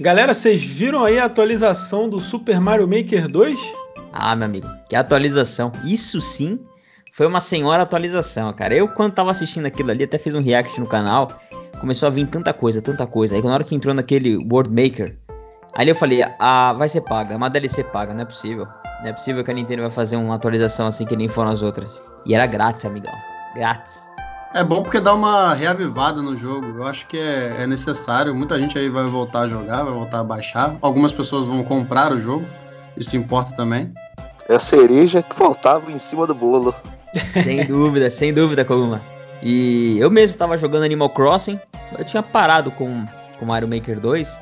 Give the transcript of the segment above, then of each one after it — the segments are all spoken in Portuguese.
Galera, vocês viram aí a atualização do Super Mario Maker 2? Ah, meu amigo, que atualização. Isso sim foi uma senhora atualização, cara. Eu, quando tava assistindo aquilo ali, até fiz um react no canal. Começou a vir tanta coisa, tanta coisa. Aí, na hora que entrou naquele World Maker, aí eu falei: ah, vai ser paga, é uma DLC paga, não é possível. Não é possível que a Nintendo vai fazer uma atualização assim que nem foram as outras. E era grátis, amigão. Grátis. É bom porque dá uma reavivada no jogo. Eu acho que é, é, necessário. Muita gente aí vai voltar a jogar, vai voltar a baixar. Algumas pessoas vão comprar o jogo. Isso importa também. É a cereja que faltava em cima do bolo. sem dúvida, sem dúvida, Koguma. E eu mesmo tava jogando Animal Crossing. Eu tinha parado com, com Mario Maker 2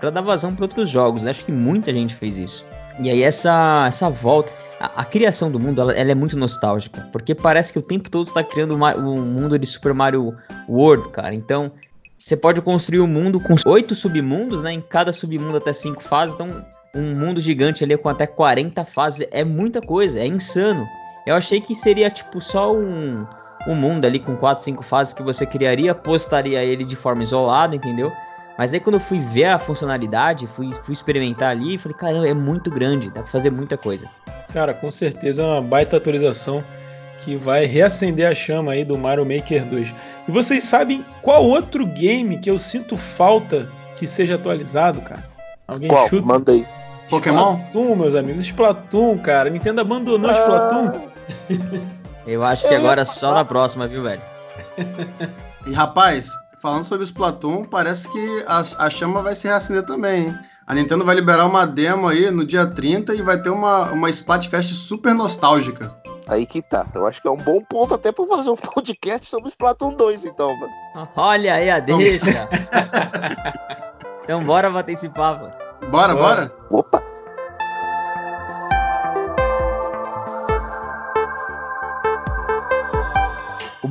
para dar vazão para outros jogos. Acho que muita gente fez isso. E aí essa, essa volta a, criação do mundo ela, ela, é muito nostálgica, porque parece que o tempo todo está criando um mundo de Super Mario World, cara. Então, você pode construir um mundo com oito submundos, né? Em cada submundo até cinco fases. Então, um mundo gigante ali com até 40 fases é muita coisa, é insano. Eu achei que seria tipo só um, um mundo ali com quatro, cinco fases que você criaria, postaria ele de forma isolada, entendeu? Mas aí quando eu fui ver a funcionalidade, fui, fui experimentar ali, falei, caramba, é muito grande, dá pra fazer muita coisa. Cara, com certeza é uma baita atualização que vai reacender a chama aí do Mario Maker 2. E vocês sabem qual outro game que eu sinto falta que seja atualizado, cara? Alguém qual? chuta? Manda aí. Pokémon? Splatoon, meus amigos. Splatoon, cara. Nintendo abandonou ah. Splatoon. Eu acho que agora só na próxima, viu, velho? E rapaz, falando sobre Splatoon, parece que a, a chama vai se reacender também, hein? A Nintendo vai liberar uma demo aí no dia 30 e vai ter uma, uma Splatfest super nostálgica. Aí que tá. Eu acho que é um bom ponto até pra fazer um podcast sobre Splatoon 2, então, mano. Olha aí a deixa. então bora bater esse papo. Bora, bora. bora. Opa.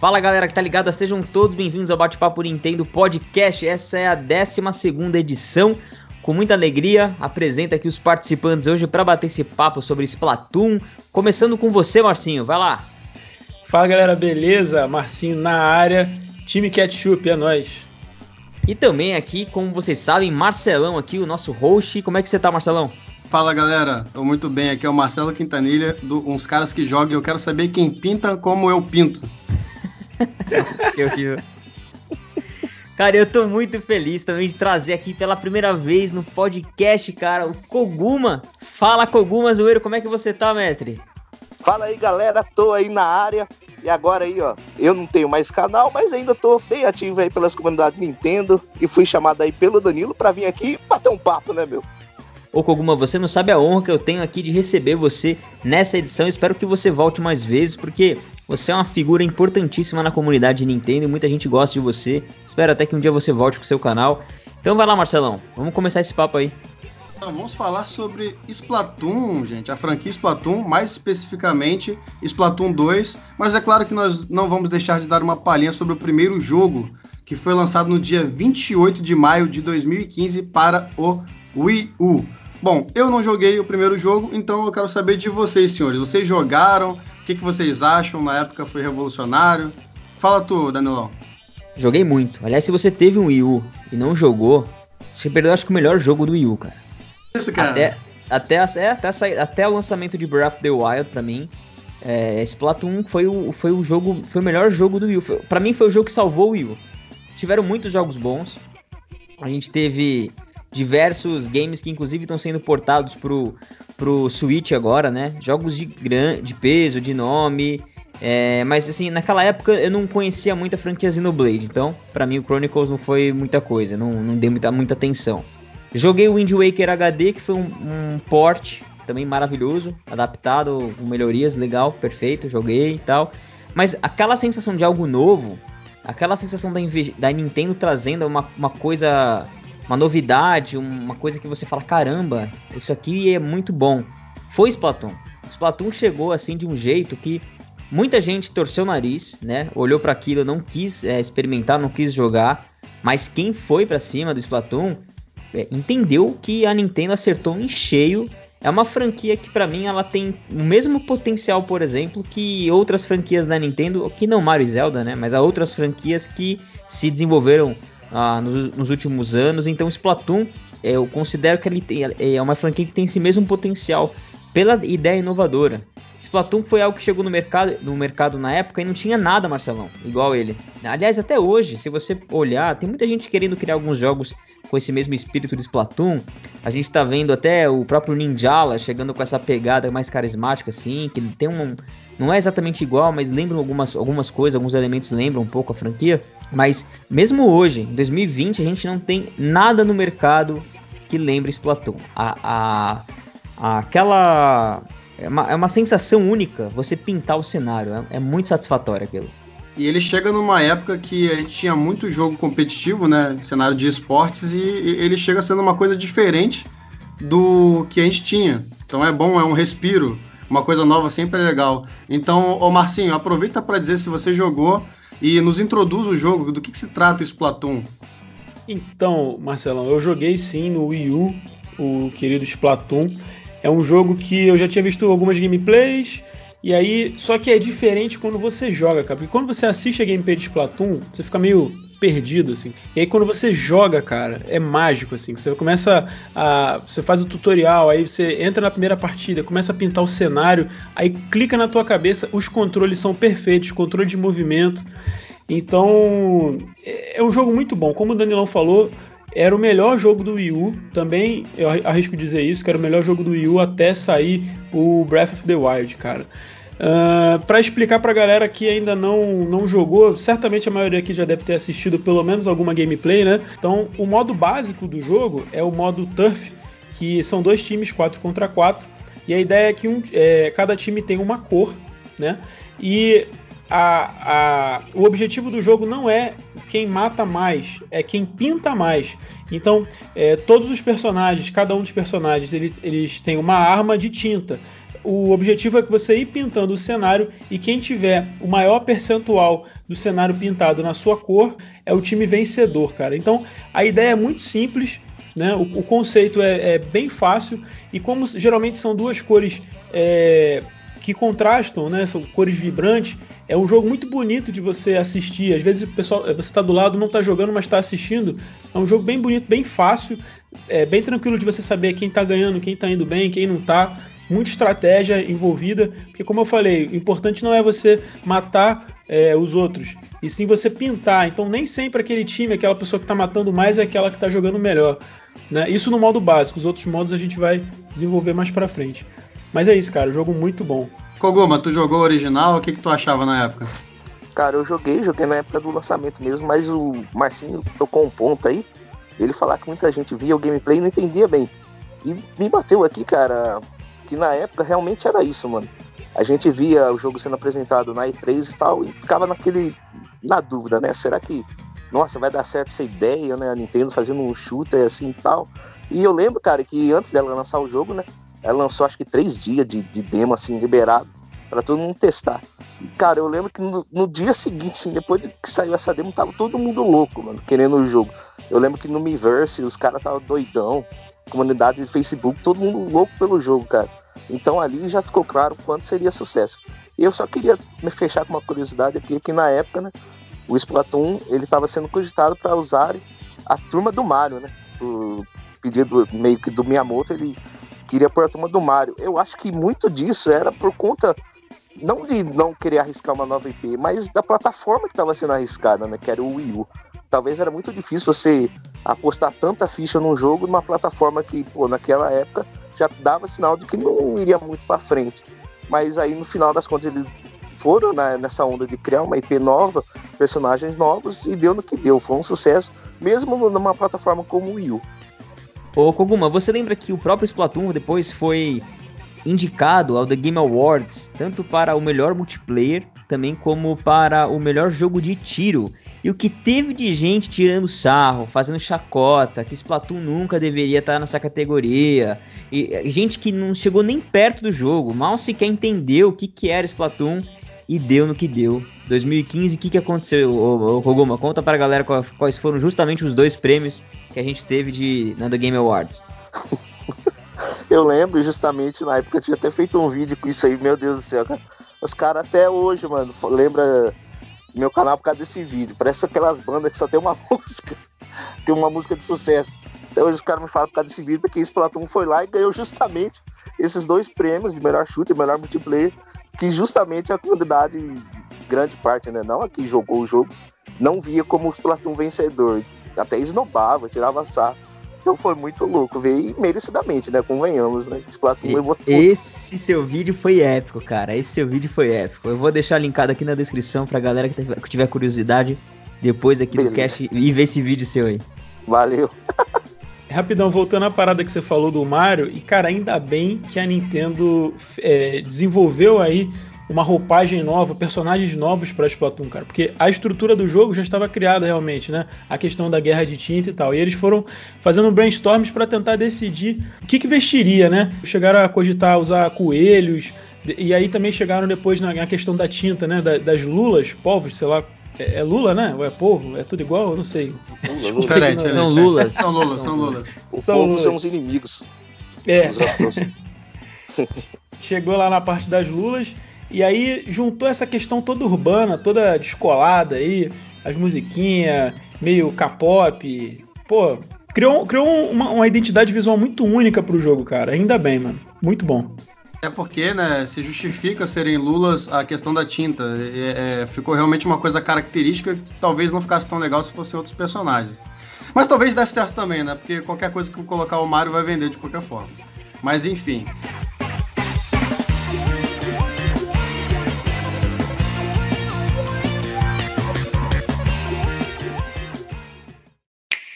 Fala galera que tá ligada, sejam todos bem-vindos ao Bate-Papo Nintendo Podcast. Essa é a 12 edição. Com muita alegria, apresenta aqui os participantes hoje para bater esse papo sobre Splatoon. Começando com você, Marcinho, vai lá. Fala galera, beleza? Marcinho na área, time Ketchup, é nóis. E também aqui, como vocês sabem, Marcelão aqui, o nosso host. Como é que você tá, Marcelão? Fala galera, tô muito bem. Aqui é o Marcelo Quintanilha, do uns caras que jogam. Eu quero saber quem pinta como eu pinto. que horrível. Cara, eu tô muito feliz também de trazer aqui pela primeira vez no podcast, cara, o Koguma. Fala, Koguma Zoeiro, como é que você tá, mestre? Fala aí, galera, tô aí na área. E agora aí, ó, eu não tenho mais canal, mas ainda tô bem ativo aí pelas comunidades Nintendo e fui chamado aí pelo Danilo para vir aqui bater um papo, né, meu? Ô Koguma, você não sabe a honra que eu tenho aqui de receber você nessa edição. Espero que você volte mais vezes, porque você é uma figura importantíssima na comunidade Nintendo e muita gente gosta de você. Espero até que um dia você volte com o seu canal. Então vai lá, Marcelão, vamos começar esse papo aí. Vamos falar sobre Splatoon, gente, a franquia Splatoon, mais especificamente Splatoon 2, mas é claro que nós não vamos deixar de dar uma palhinha sobre o primeiro jogo, que foi lançado no dia 28 de maio de 2015 para o Wii U. Bom, eu não joguei o primeiro jogo, então eu quero saber de vocês, senhores. Vocês jogaram? O que, que vocês acham? Na época foi revolucionário? Fala tu, Danilão. Joguei muito. Aliás, se você teve um Wii U e não jogou, você perdeu acho que o melhor jogo do Wii U, cara. Isso, cara. Até, até, é, até, até o lançamento de Breath of the Wild, pra mim, é, Splatoon foi o, foi o jogo, foi o melhor jogo do Wii U. Pra mim foi o jogo que salvou o Wii U. Tiveram muitos jogos bons. A gente teve diversos games que inclusive estão sendo portados pro, pro Switch agora, né? Jogos de, gran, de peso, de nome. É, mas assim, naquela época eu não conhecia muito a franquia Xenoblade, então para mim o Chronicles não foi muita coisa, não, não dei muita, muita atenção. Joguei o Wind Waker HD, que foi um, um port também maravilhoso, adaptado, com melhorias, legal, perfeito, joguei e tal. Mas aquela sensação de algo novo, aquela sensação da, da Nintendo trazendo uma, uma coisa, uma novidade, uma coisa que você fala, caramba, isso aqui é muito bom. Foi Splatoon. Splatoon chegou assim de um jeito que muita gente torceu o nariz, né? Olhou para aquilo, não quis é, experimentar, não quis jogar. Mas quem foi para cima do Splatoon é, entendeu que a Nintendo acertou em cheio. É uma franquia que para mim ela tem o mesmo potencial, por exemplo, que outras franquias da Nintendo, que não Mario e Zelda, né? Mas há outras franquias que se desenvolveram ah, nos, nos últimos anos. Então Splatoon, eu considero que ele tem, é uma franquia que tem esse mesmo potencial pela ideia inovadora. Splatoon foi algo que chegou no mercado, no mercado na época e não tinha nada, Marcelão, igual ele. Aliás, até hoje, se você olhar, tem muita gente querendo criar alguns jogos com esse mesmo espírito de Splatoon. A gente tá vendo até o próprio Ninjala chegando com essa pegada mais carismática, assim, que tem um. Não é exatamente igual, mas lembram algumas, algumas coisas, alguns elementos lembram um pouco a franquia. Mas mesmo hoje, em 2020, a gente não tem nada no mercado que lembre Splatoon. A, a, aquela. É uma, é uma sensação única você pintar o cenário. É, é muito satisfatório aquilo. E ele chega numa época que a gente tinha muito jogo competitivo, né? Cenário de esportes, e ele chega sendo uma coisa diferente do que a gente tinha. Então é bom, é um respiro. Uma coisa nova sempre é legal. Então, ô Marcinho, aproveita para dizer se você jogou e nos introduz o jogo. Do que, que se trata esse Splatoon? Então, Marcelão, eu joguei sim no Wii U, o querido Splatoon. É um jogo que eu já tinha visto algumas gameplays, e aí, só que é diferente quando você joga, cara. Porque quando você assiste a gameplay de Splatoon, você fica meio perdido, assim. E aí quando você joga, cara, é mágico, assim. Você começa a. Você faz o tutorial, aí você entra na primeira partida, começa a pintar o cenário, aí clica na tua cabeça, os controles são perfeitos, controle de movimento. Então, é, é um jogo muito bom. Como o Danilão falou, era o melhor jogo do Wii U. Também eu arrisco dizer isso, que era o melhor jogo do Wii U até sair o Breath of the Wild, cara. Uh, para explicar para a galera que ainda não, não jogou, certamente a maioria aqui já deve ter assistido pelo menos alguma gameplay, né? Então, o modo básico do jogo é o modo Turf, que são dois times, 4 contra 4, e a ideia é que um, é, cada time tem uma cor, né? E a, a, o objetivo do jogo não é quem mata mais, é quem pinta mais. Então, é, todos os personagens, cada um dos personagens, eles, eles têm uma arma de tinta o objetivo é que você ir pintando o cenário e quem tiver o maior percentual do cenário pintado na sua cor é o time vencedor, cara. Então a ideia é muito simples, né? O, o conceito é, é, bem fácil e como geralmente são duas cores é, que contrastam, né? São cores vibrantes. É um jogo muito bonito de você assistir. Às vezes o pessoal, você está do lado, não está jogando, mas está assistindo. É um jogo bem bonito, bem fácil, é bem tranquilo de você saber quem está ganhando, quem está indo bem, quem não está muita estratégia envolvida, porque como eu falei, o importante não é você matar é, os outros, e sim você pintar. Então nem sempre aquele time, aquela pessoa que está matando mais é aquela que está jogando melhor. Né? Isso no modo básico, os outros modos a gente vai desenvolver mais para frente. Mas é isso, cara, jogo muito bom. Koguma, tu jogou o original, o que, que tu achava na época? Cara, eu joguei, joguei na época do lançamento mesmo, mas o Marcinho tocou um ponto aí, ele falar que muita gente via o gameplay e não entendia bem. E me bateu aqui, cara, que na época realmente era isso, mano. A gente via o jogo sendo apresentado na E3 e tal, e ficava naquele. na dúvida, né? Será que, nossa, vai dar certo essa ideia, né? A Nintendo fazendo um shooter assim e tal. E eu lembro, cara, que antes dela lançar o jogo, né? Ela lançou acho que três dias de, de demo, assim, liberado, para todo mundo testar. E, cara, eu lembro que no, no, dia seguinte, assim, depois que saiu essa demo, tava todo mundo louco, mano, querendo o jogo. Eu lembro que no Miiverse os caras tava doidão, comunidade de Facebook, todo mundo louco pelo jogo, cara. Então ali já ficou claro quanto seria sucesso. Eu só queria me fechar com uma curiosidade aqui, que na época, né, o Splatoon ele estava sendo cogitado para usar a turma do Mario, né? Por pedido meio que do Miyamoto, ele queria pôr a turma do Mario. Eu acho que muito disso era por conta não de não querer arriscar uma nova IP, mas da plataforma que estava sendo arriscada, né? Que era o Wii U. Talvez era muito difícil você apostar tanta ficha num jogo numa plataforma que, pô, naquela época já dava sinal de que não iria muito para frente. Mas aí no final das contas eles foram né, nessa onda de criar uma IP nova, personagens novos e deu no que deu. Foi um sucesso, mesmo numa plataforma como o Wii U. Ô Koguma, você lembra que o próprio Splatoon depois foi indicado ao The Game Awards, tanto para o melhor multiplayer, também como para o melhor jogo de tiro. E o que teve de gente tirando sarro, fazendo chacota, que Splatoon nunca deveria estar nessa categoria. E gente que não chegou nem perto do jogo, mal sequer entendeu o que, que era Splatoon e deu no que deu. 2015, o que, que aconteceu, Rogoma? Conta pra galera quais foram justamente os dois prêmios que a gente teve de, na The Game Awards. Eu lembro justamente na época eu tinha até feito um vídeo com isso aí, meu Deus do céu, cara. Os caras até hoje, mano, lembra meu canal por causa desse vídeo. Parece aquelas bandas que só tem uma música, tem uma música de sucesso. Até hoje os caras me falam por causa desse vídeo, porque Splatoon foi lá e ganhou justamente esses dois prêmios de melhor chute e melhor multiplayer, que justamente a comunidade, grande parte, né, não aqui jogou o jogo, não via como o Splatoon vencedor. Até esnobava, tirava sarro. Então foi muito louco, veio merecidamente, né? Convenhamos, né? Splatoon. Esse seu vídeo foi épico, cara. Esse seu vídeo foi épico. Eu vou deixar linkado aqui na descrição pra galera que tiver curiosidade depois aqui Beleza. do cast e ver esse vídeo seu aí. Valeu. Rapidão, voltando à parada que você falou do Mario, e cara, ainda bem que a Nintendo é, desenvolveu aí uma roupagem nova, personagens novos para Splatoon, cara. Porque a estrutura do jogo já estava criada realmente, né? A questão da guerra de tinta e tal. E eles foram fazendo brainstorms para tentar decidir o que, que vestiria, né? Chegaram a cogitar usar coelhos. E aí também chegaram depois na, questão da tinta, né? Da, das lulas, povos, sei lá, é, é Lula, né? Ou é povo? É tudo igual? Eu não sei. Lula, Lula. Diferente, são Lulas. São Lulas, são Lulas. O são povo são os inimigos. É. Chegou lá na parte das Lulas e aí juntou essa questão toda urbana, toda descolada aí, as musiquinhas, meio K-pop. Pô, criou, criou uma, uma identidade visual muito única pro jogo, cara. Ainda bem, mano. Muito bom. É porque, né, se justifica serem lulas a questão da tinta. É, é, ficou realmente uma coisa característica que talvez não ficasse tão legal se fossem outros personagens. Mas talvez desse certo também, né? Porque qualquer coisa que eu colocar o Mario vai vender de qualquer forma. Mas enfim.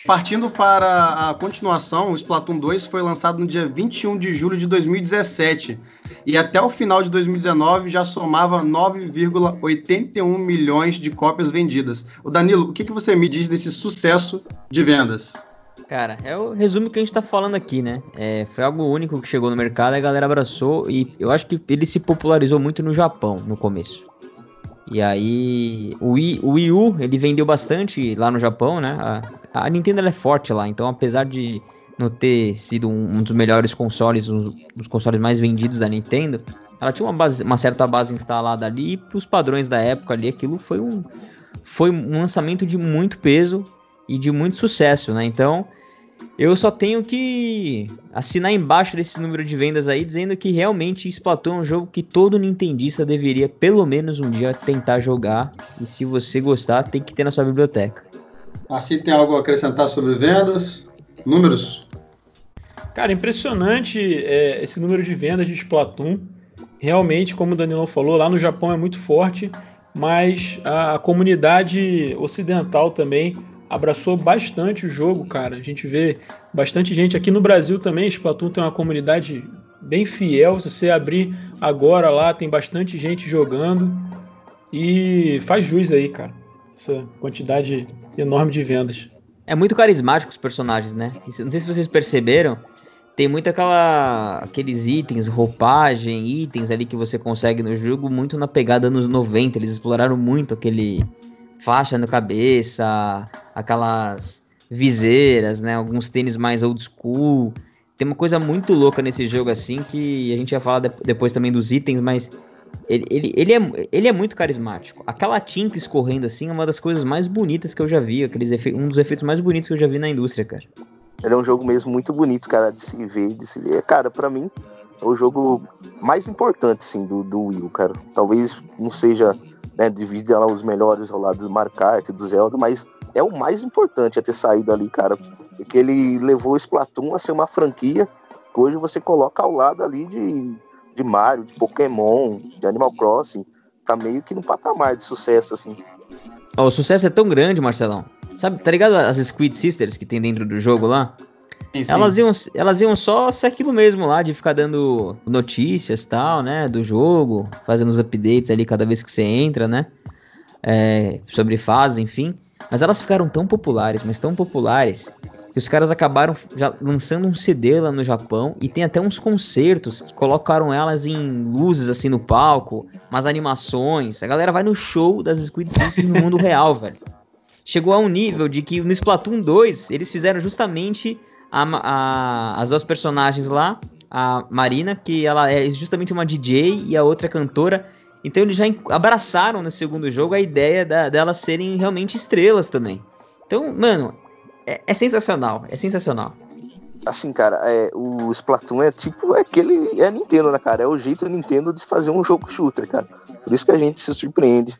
Partindo para a continuação, o Splatoon 2 foi lançado no dia 21 de julho de 2017 e até o final de 2019 já somava 9,81 milhões de cópias vendidas. O Danilo, o que, que você me diz desse sucesso de vendas? Cara, é o resumo que a gente tá falando aqui, né? É, foi algo único que chegou no mercado, a galera abraçou e eu acho que ele se popularizou muito no Japão no começo. E aí, o Wii, o Wii U, ele vendeu bastante lá no Japão, né? A, a Nintendo é forte lá, então apesar de não ter sido um, um dos melhores consoles, um dos consoles mais vendidos da Nintendo, ela tinha uma, base, uma certa base instalada ali e pros padrões da época ali, aquilo foi um, foi um lançamento de muito peso e de muito sucesso, né? Então, eu só tenho que assinar embaixo desse número de vendas aí, dizendo que realmente Splatoon é um jogo que todo nintendista deveria pelo menos um dia tentar jogar. E se você gostar, tem que ter na sua biblioteca. Assim tem algo a acrescentar sobre vendas? Números? Cara, impressionante é, esse número de vendas de Splatoon. Realmente, como o Danilo falou, lá no Japão é muito forte, mas a, a comunidade ocidental também abraçou bastante o jogo, cara. A gente vê bastante gente aqui no Brasil também. Splatoon tem uma comunidade bem fiel. Se você abrir agora lá, tem bastante gente jogando. E faz jus aí, cara. Essa quantidade enorme de vendas. É muito carismático os personagens, né? Não sei se vocês perceberam. Tem muito aquela, aqueles itens, roupagem, itens ali que você consegue no jogo, muito na pegada nos 90. Eles exploraram muito aquele, faixa na cabeça, aquelas viseiras, né? Alguns tênis mais old school. Tem uma coisa muito louca nesse jogo, assim, que a gente vai falar de depois também dos itens, mas ele, ele, ele, é, ele é muito carismático. Aquela tinta escorrendo assim é uma das coisas mais bonitas que eu já vi. Aqueles um dos efeitos mais bonitos que eu já vi na indústria, cara. Ele é um jogo mesmo muito bonito, cara, de se ver, de se ver. Cara, para mim, é o jogo mais importante, assim, do, do Wii, cara. Talvez não seja né, divide os melhores ao lado do Mario Kart, do Zelda, mas é o mais importante a ter saído ali, cara, porque ele levou o Splatoon a ser uma franquia que hoje você coloca ao lado ali de, de Mario, de Pokémon, de Animal Crossing, tá meio que no patamar de sucesso, assim. Oh, o sucesso é tão grande, Marcelão. Sabe, tá ligado as Squid Sisters que tem dentro do jogo lá? Sim, Elas, iam, elas iam só ser aquilo mesmo lá, de ficar dando notícias tal, né? Do jogo, fazendo os updates ali cada vez que você entra, né? É, sobre fase, enfim. Mas elas ficaram tão populares, mas tão populares, que os caras acabaram já lançando um CD lá no Japão e tem até uns concertos que colocaram elas em luzes assim no palco, umas animações. A galera vai no show das Squid Sisters no mundo real, velho. Chegou a um nível de que no Splatoon 2 eles fizeram justamente a, a, as duas personagens lá, a Marina, que ela é justamente uma DJ e a outra cantora. Então eles já abraçaram no segundo jogo a ideia da, delas serem realmente estrelas também. Então, mano, é, é sensacional, é sensacional. Assim, cara, é, o Splatoon é tipo é aquele. É a Nintendo, né, cara? É o jeito Nintendo de fazer um jogo shooter, cara. Por isso que a gente se surpreende.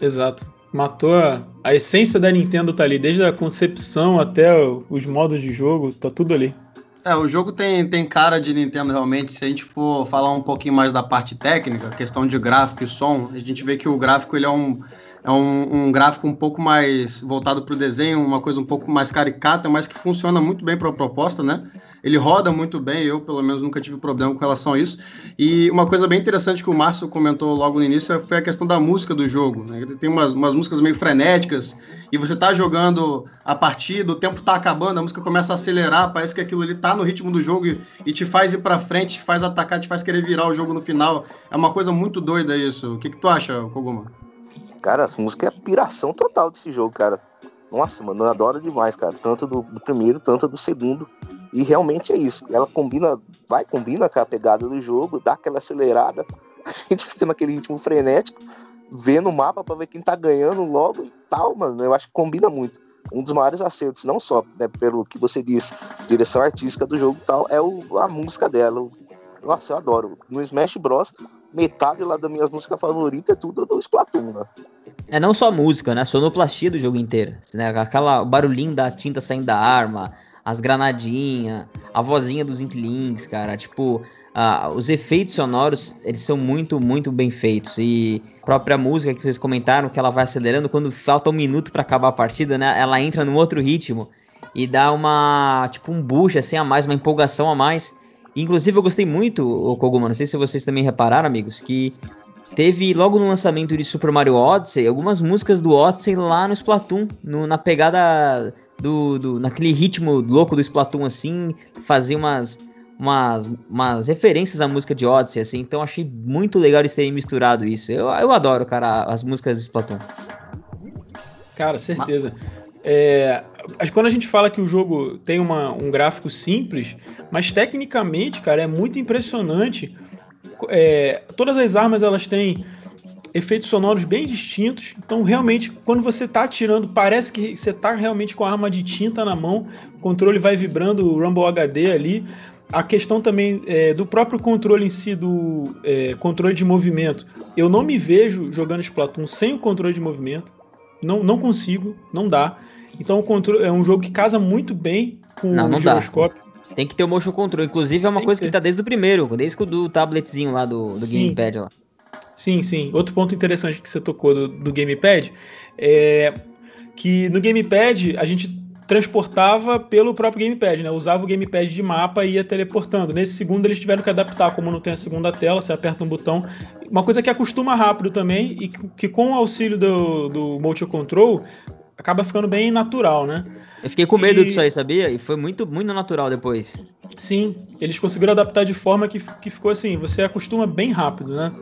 Exato. Matou a, a essência da Nintendo tá ali, desde a concepção até os modos de jogo, tá tudo ali. É, o jogo tem, tem cara de Nintendo realmente. Se a gente for falar um pouquinho mais da parte técnica, questão de gráfico e som, a gente vê que o gráfico ele é um, é um, um gráfico um pouco mais voltado para o desenho, uma coisa um pouco mais caricata, mas que funciona muito bem para a proposta, né? Ele roda muito bem, eu pelo menos nunca tive problema com relação a isso. E uma coisa bem interessante que o Márcio comentou logo no início foi a questão da música do jogo. Né? Ele tem umas, umas músicas meio frenéticas, e você tá jogando a partida, o tempo tá acabando, a música começa a acelerar, parece que aquilo ali tá no ritmo do jogo e, e te faz ir para frente, te faz atacar, te faz querer virar o jogo no final. É uma coisa muito doida isso. O que, que tu acha, Koguma? Cara, essa música é a piração total desse jogo, cara. Nossa, mano, eu adoro demais, cara. Tanto do, do primeiro, tanto do segundo. E realmente é isso. Ela combina, vai, combina com a pegada do jogo, dá aquela acelerada. A gente fica naquele ritmo frenético, vendo o mapa para ver quem tá ganhando logo e tal, mano. Eu acho que combina muito. Um dos maiores acertos, não só né, pelo que você disse, direção artística do jogo e tal, é o, a música dela. Nossa, eu adoro. No Smash Bros, metade lá da minha música favorita é tudo do Splatoon, né? É não só música, né? Sonoplastia do jogo inteiro. Né? Aquela barulhinho da tinta saindo da arma, as granadinhas, a vozinha dos Inklings, cara. Tipo, uh, os efeitos sonoros, eles são muito, muito bem feitos. E a própria música que vocês comentaram, que ela vai acelerando, quando falta um minuto para acabar a partida, né? Ela entra num outro ritmo e dá uma, tipo, um boost assim a mais, uma empolgação a mais. Inclusive, eu gostei muito, o Koguma, não sei se vocês também repararam, amigos, que teve logo no lançamento de Super Mario Odyssey algumas músicas do Odyssey lá no Splatoon, no, na pegada do, do, naquele ritmo louco do Splatoon, assim, fazia umas, umas, umas referências à música de Odyssey, assim, então achei muito legal eles terem misturado isso. Eu, eu adoro, cara, as músicas do Splatoon. Cara, certeza. É, quando a gente fala que o jogo tem uma, um gráfico simples, mas tecnicamente, cara, é muito impressionante. É, todas as armas elas têm efeitos sonoros bem distintos. Então, realmente, quando você está atirando, parece que você está realmente com a arma de tinta na mão. O controle vai vibrando o Rumble HD ali. A questão também é, do próprio controle em si, do é, controle de movimento. Eu não me vejo jogando Splatoon sem o controle de movimento. Não, não consigo, não dá. Então é um jogo que casa muito bem com não, não o giroscópio. Dá. Tem que ter o motion control. Inclusive é uma Tem coisa que, que tá desde o primeiro, desde o do tabletzinho lá do, do gamepad lá. Sim, sim. Outro ponto interessante que você tocou do, do gamepad é que no gamepad a gente transportava pelo próprio gamepad, né? Usava o gamepad de mapa e ia teleportando. Nesse segundo eles tiveram que adaptar, como não tem a segunda tela, você aperta um botão. Uma coisa que acostuma rápido também e que, que com o auxílio do, do motion control acaba ficando bem natural, né? Eu fiquei com medo e... disso aí, sabia? E foi muito, muito natural depois. Sim, eles conseguiram adaptar de forma que, que ficou assim, você acostuma bem rápido, né?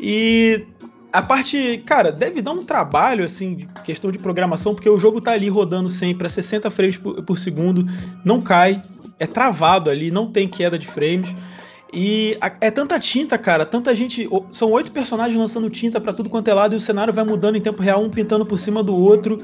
E a parte, cara, deve dar um trabalho, assim, questão de programação, porque o jogo tá ali rodando sempre a 60 frames por, por segundo, não cai, é travado ali, não tem queda de frames. E é tanta tinta, cara, tanta gente. São oito personagens lançando tinta para tudo quanto é lado e o cenário vai mudando em tempo real, um pintando por cima do outro.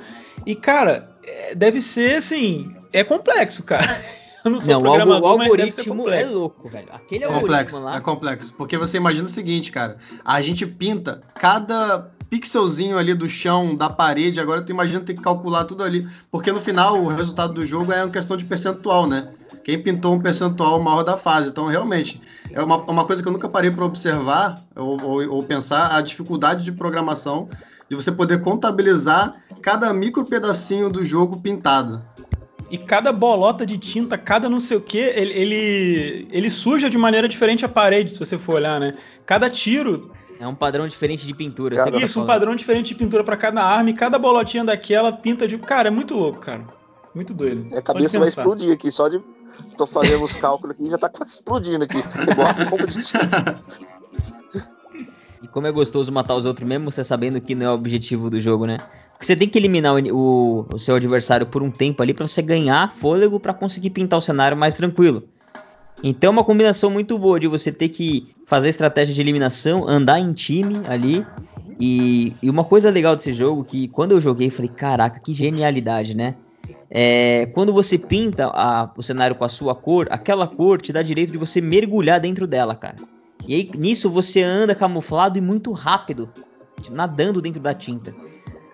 E, cara, é, deve ser assim. É complexo, cara. Eu não sou não, programador, o, algoritmo é louco, velho. Aquele é complexo, lá. É complexo. Porque você imagina o seguinte, cara. A gente pinta cada pixelzinho ali do chão, da parede, agora tu imagina ter que calcular tudo ali. Porque no final o resultado do jogo é uma questão de percentual, né? quem pintou um percentual maior da fase. Então, realmente, é uma, uma coisa que eu nunca parei para observar ou, ou, ou, pensar a dificuldade de programação de você poder contabilizar cada micro pedacinho do jogo pintado. E cada bolota de tinta, cada não sei o que, ele, ele, ele suja de maneira diferente a parede, se você for olhar, né? Cada tiro É um padrão diferente de pintura. Cara, isso, um padrão diferente de pintura para cada arma e cada bolotinha daquela pinta de. Cara, é muito louco, cara. Muito doido. A cabeça vai explodir aqui, só de. Tô fazendo os cálculos aqui já tá quase explodindo aqui. Igual de tinta. E como é gostoso matar os outros, mesmo você sabendo que não é o objetivo do jogo, né? Você tem que eliminar o, o, o seu adversário por um tempo ali para você ganhar fôlego para conseguir pintar o cenário mais tranquilo. Então é uma combinação muito boa de você ter que fazer estratégia de eliminação, andar em time ali. E, e uma coisa legal desse jogo que quando eu joguei, falei, caraca, que genialidade, né? É, quando você pinta a, o cenário com a sua cor, aquela cor te dá direito de você mergulhar dentro dela, cara. E aí nisso você anda camuflado e muito rápido, tipo, nadando dentro da tinta.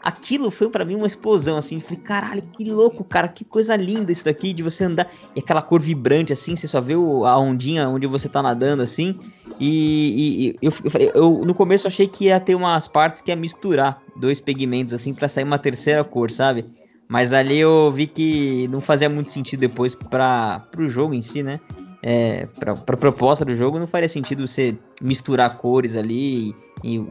Aquilo foi para mim uma explosão, assim. Falei, caralho, que louco, cara, que coisa linda isso daqui, de você andar. E aquela cor vibrante, assim, você só vê a ondinha onde você tá nadando, assim. E, e, e eu, eu, eu, no começo achei que ia ter umas partes que ia misturar dois pigmentos, assim, para sair uma terceira cor, sabe? Mas ali eu vi que não fazia muito sentido depois para o jogo em si, né? É, para a proposta do jogo não faria sentido você misturar cores ali e, e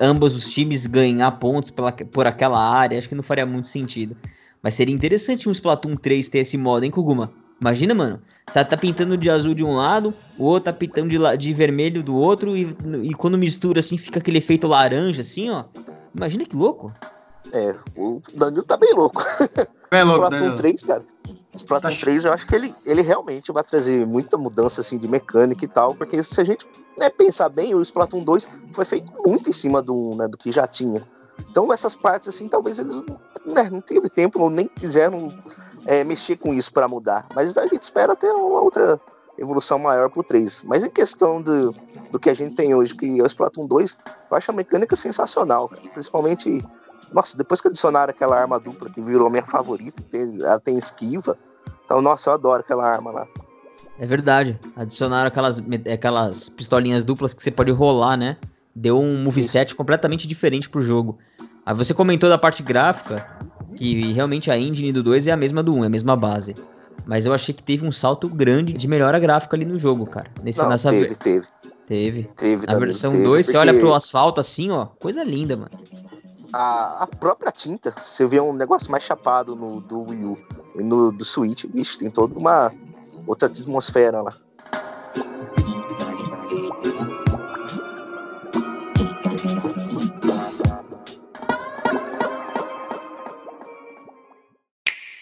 ambos os times ganhar pontos pela, por aquela área, acho que não faria muito sentido. Mas seria interessante um Splatoon 3 ter esse modo, hein, Kuguma? Imagina, mano. Você tá pintando de azul de um lado, o outro tá pintando de, de vermelho do outro, e, e quando mistura assim, fica aquele efeito laranja, assim, ó. Imagina que louco. É, o Danilo tá bem louco. Bem louco, Splatoon Danilo. 3, cara. Splatoon tá 3, eu acho que ele, ele realmente vai trazer muita mudança, assim, de mecânica e tal, porque se a gente né, pensar bem, o Splatoon 2 foi feito muito em cima do, né, do que já tinha. Então essas partes assim, talvez eles né, não teve tempo ou nem quiseram é, mexer com isso para mudar. Mas a gente espera ter uma outra evolução maior pro 3. Mas em questão do, do que a gente tem hoje, que é o Splatoon 2, eu acho a mecânica sensacional. Principalmente, nossa, depois que adicionaram aquela arma dupla que virou minha favorita, ela tem esquiva. Então, nossa, eu adoro aquela arma lá. É verdade. Adicionaram aquelas, aquelas pistolinhas duplas que você pode rolar, né? Deu um moveset Isso. completamente diferente pro jogo. Aí você comentou da parte gráfica, que realmente a engine do 2 é a mesma do 1, é a mesma base. Mas eu achei que teve um salto grande de melhora gráfica ali no jogo, cara. Nesse, Não, nessa teve, teve. Teve. Teve. A versão 2, você olha pro asfalto assim, ó, coisa linda, mano. A, a própria tinta, você vê um negócio mais chapado no do Wii U e no do Switch, bicho, tem toda uma outra atmosfera lá.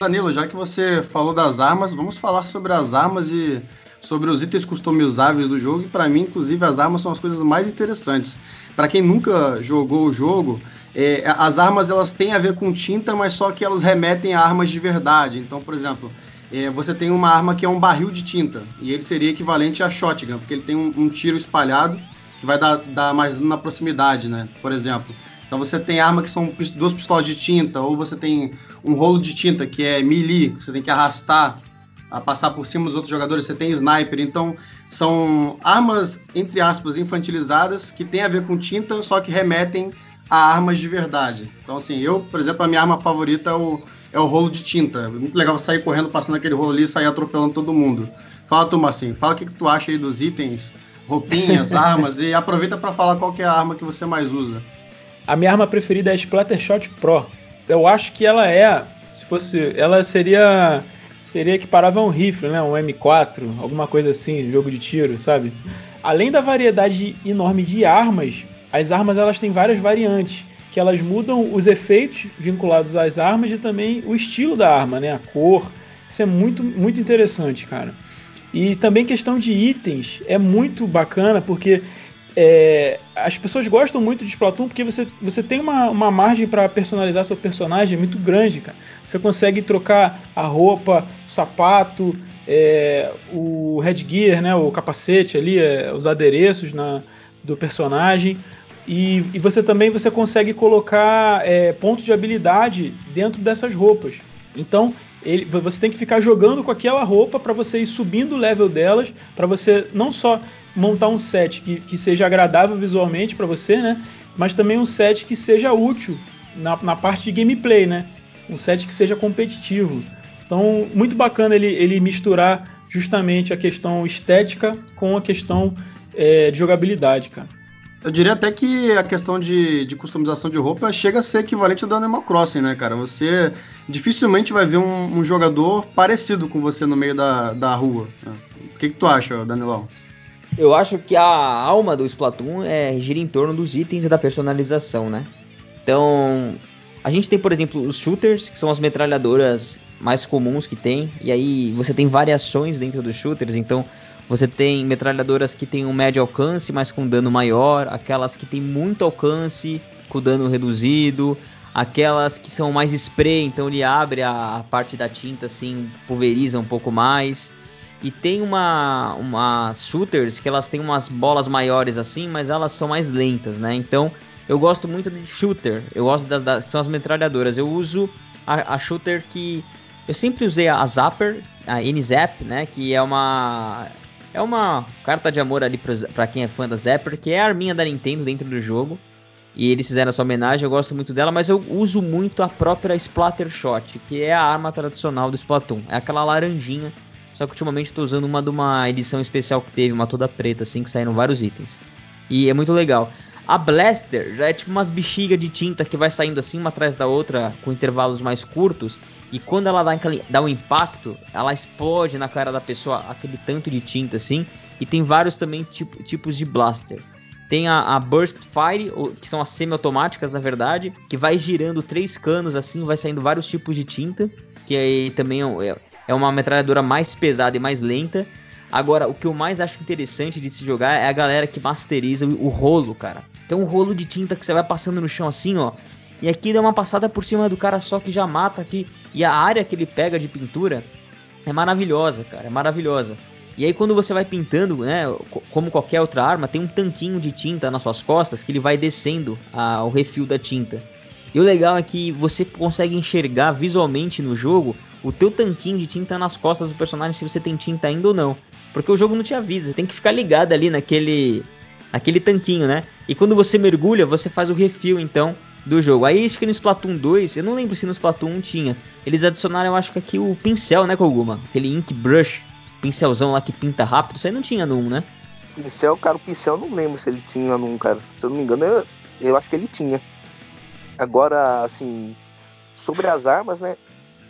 Danilo, já que você falou das armas, vamos falar sobre as armas e sobre os itens customizáveis do jogo. E para mim, inclusive, as armas são as coisas mais interessantes. Para quem nunca jogou o jogo, é, as armas elas têm a ver com tinta, mas só que elas remetem a armas de verdade. Então, por exemplo, é, você tem uma arma que é um barril de tinta, e ele seria equivalente a shotgun, porque ele tem um, um tiro espalhado que vai dar, dar mais na proximidade, né? Por exemplo. Então você tem arma que são duas pistolas de tinta, ou você tem um rolo de tinta que é melee, que você tem que arrastar, a passar por cima dos outros jogadores, você tem sniper. Então são armas, entre aspas, infantilizadas, que tem a ver com tinta, só que remetem a armas de verdade. Então, assim, eu, por exemplo, a minha arma favorita é o é o rolo de tinta. É muito legal sair correndo, passando aquele rolo ali e sair atropelando todo mundo. Fala, Tomassinho, fala o que, que tu acha aí dos itens, roupinhas, armas, e aproveita para falar qual é a arma que você mais usa. A minha arma preferida é a Splattershot Pro. Eu acho que ela é, se fosse, ela seria seria equiparável a um rifle, né? Um M4, alguma coisa assim, jogo de tiro, sabe? Além da variedade enorme de armas, as armas elas têm várias variantes que elas mudam os efeitos vinculados às armas e também o estilo da arma, né? A cor. Isso é muito, muito interessante, cara. E também questão de itens é muito bacana porque é, as pessoas gostam muito de Splatoon porque você, você tem uma, uma margem para personalizar seu personagem muito grande, cara. Você consegue trocar a roupa, o sapato, é, o headgear, né, o capacete ali, é, os adereços na, do personagem. E, e você também você consegue colocar é, pontos de habilidade dentro dessas roupas. Então ele, você tem que ficar jogando com aquela roupa para você ir subindo o level delas, para você não só montar um set que, que seja agradável visualmente para você, né? Mas também um set que seja útil na, na parte de gameplay, né? Um set que seja competitivo. Então, muito bacana ele, ele misturar justamente a questão estética com a questão é, de jogabilidade, cara. Eu diria até que a questão de, de customização de roupa chega a ser equivalente ao do Animal Crossing, né, cara? Você dificilmente vai ver um, um jogador parecido com você no meio da, da rua. Né? O que, que tu acha, Danilão? Eu acho que a alma do Splatoon é gira em torno dos itens e da personalização, né? Então, a gente tem, por exemplo, os shooters, que são as metralhadoras mais comuns que tem, e aí você tem variações dentro dos shooters, então você tem metralhadoras que tem um médio alcance, mas com dano maior, aquelas que tem muito alcance, com dano reduzido, aquelas que são mais spray, então ele abre a, parte da tinta assim, pulveriza um pouco mais. E tem uma, uma shooters que elas têm umas bolas maiores assim, mas elas são mais lentas, né? Então eu gosto muito de shooter, eu gosto das, são as metralhadoras. Eu uso a, a shooter que eu sempre usei a Zapper, a N-Zap, né? Que é uma é uma carta de amor ali para quem é fã da Zapper, que é a arminha da Nintendo dentro do jogo. E eles fizeram essa homenagem, eu gosto muito dela, mas eu uso muito a própria Splatter Shot, que é a arma tradicional do Splatoon. É aquela laranjinha, só que ultimamente estou usando uma de uma edição especial que teve, uma toda preta, assim, que saíram vários itens. E é muito legal. A Blaster já é tipo umas bexigas de tinta que vai saindo assim uma atrás da outra com intervalos mais curtos. E quando ela dá, dá um impacto, ela explode na cara da pessoa aquele tanto de tinta assim. E tem vários também tipo, tipos de Blaster. Tem a, a Burst Fire, que são as semi-automáticas na verdade, que vai girando três canos assim, vai saindo vários tipos de tinta. Que aí também é, é uma metralhadora mais pesada e mais lenta. Agora, o que eu mais acho interessante de se jogar é a galera que masteriza o, o rolo, cara. Tem um rolo de tinta que você vai passando no chão assim, ó. E aqui dá uma passada por cima do cara só que já mata aqui. E a área que ele pega de pintura é maravilhosa, cara. É maravilhosa. E aí quando você vai pintando, né, como qualquer outra arma, tem um tanquinho de tinta nas suas costas que ele vai descendo a, o refil da tinta. E o legal é que você consegue enxergar visualmente no jogo o teu tanquinho de tinta nas costas do personagem se você tem tinta ainda ou não. Porque o jogo não te avisa, tem que ficar ligado ali naquele aquele tanquinho, né? E quando você mergulha, você faz o refil, então, do jogo. Aí acho que no Splatoon 2, eu não lembro se no Splatoon 1 tinha. Eles adicionaram, eu acho que aqui o pincel, né, Koguma? Aquele ink brush, pincelzão lá que pinta rápido. Isso aí não tinha no 1, né? Pincel, cara, o pincel eu não lembro se ele tinha no 1, cara. Se eu não me engano, eu, eu acho que ele tinha. Agora, assim, sobre as armas, né?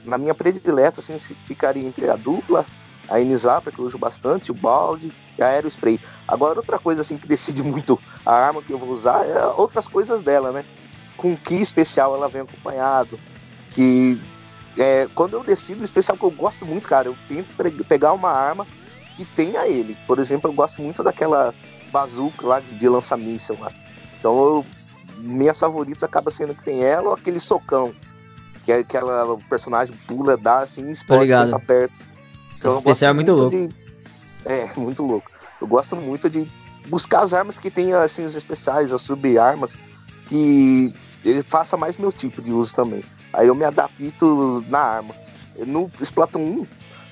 Na minha predileta, assim, ficaria entre a dupla, a N-Zapper, que eu uso bastante, o balde e a Aerospray. Agora, outra coisa assim que decide muito a arma que eu vou usar é outras coisas dela, né? Com que especial ela vem acompanhado. Que é, quando eu decido o especial que eu gosto muito, cara, eu tento pegar uma arma que tenha ele. Por exemplo, eu gosto muito daquela bazuca lá de lança-míssel lá. Então, eu, minhas favoritas acaba sendo que tem ela ou aquele socão. Que é aquela personagem pula, dá assim e explode tá perto. Então, Esse especial é muito, muito louco. De... É, muito louco. Eu gosto muito de buscar as armas que tenham assim, os especiais, as sub-armas, que ele faça mais meu tipo de uso também. Aí eu me adapto na arma. No Splatoon 1,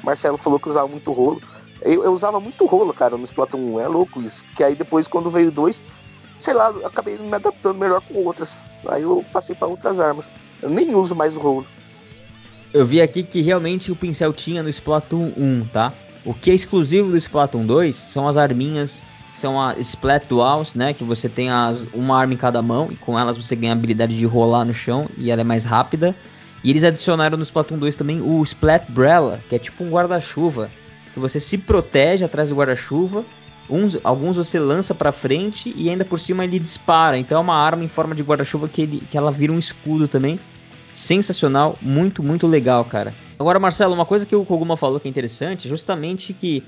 Marcelo falou que usava muito rolo. Eu, eu usava muito rolo, cara, no Splatoon 1. É louco isso. Que aí depois, quando veio dois, sei lá, acabei me adaptando melhor com outras. Aí eu passei para outras armas. Eu nem uso mais o rolo. Eu vi aqui que realmente o pincel tinha no Splatoon 1, tá? O que é exclusivo do Splatoon 2 são as arminhas, são as Splat Duals, né? Que você tem as, uma arma em cada mão e com elas você ganha a habilidade de rolar no chão e ela é mais rápida. E eles adicionaram no Splatoon 2 também o Splat Brella, que é tipo um guarda-chuva, que você se protege atrás do guarda-chuva. Uns, alguns você lança para frente e ainda por cima ele dispara. Então é uma arma em forma de guarda-chuva que, ele, que ela vira um escudo também sensacional, muito, muito legal, cara. Agora, Marcelo, uma coisa que o Koguma falou que é interessante justamente que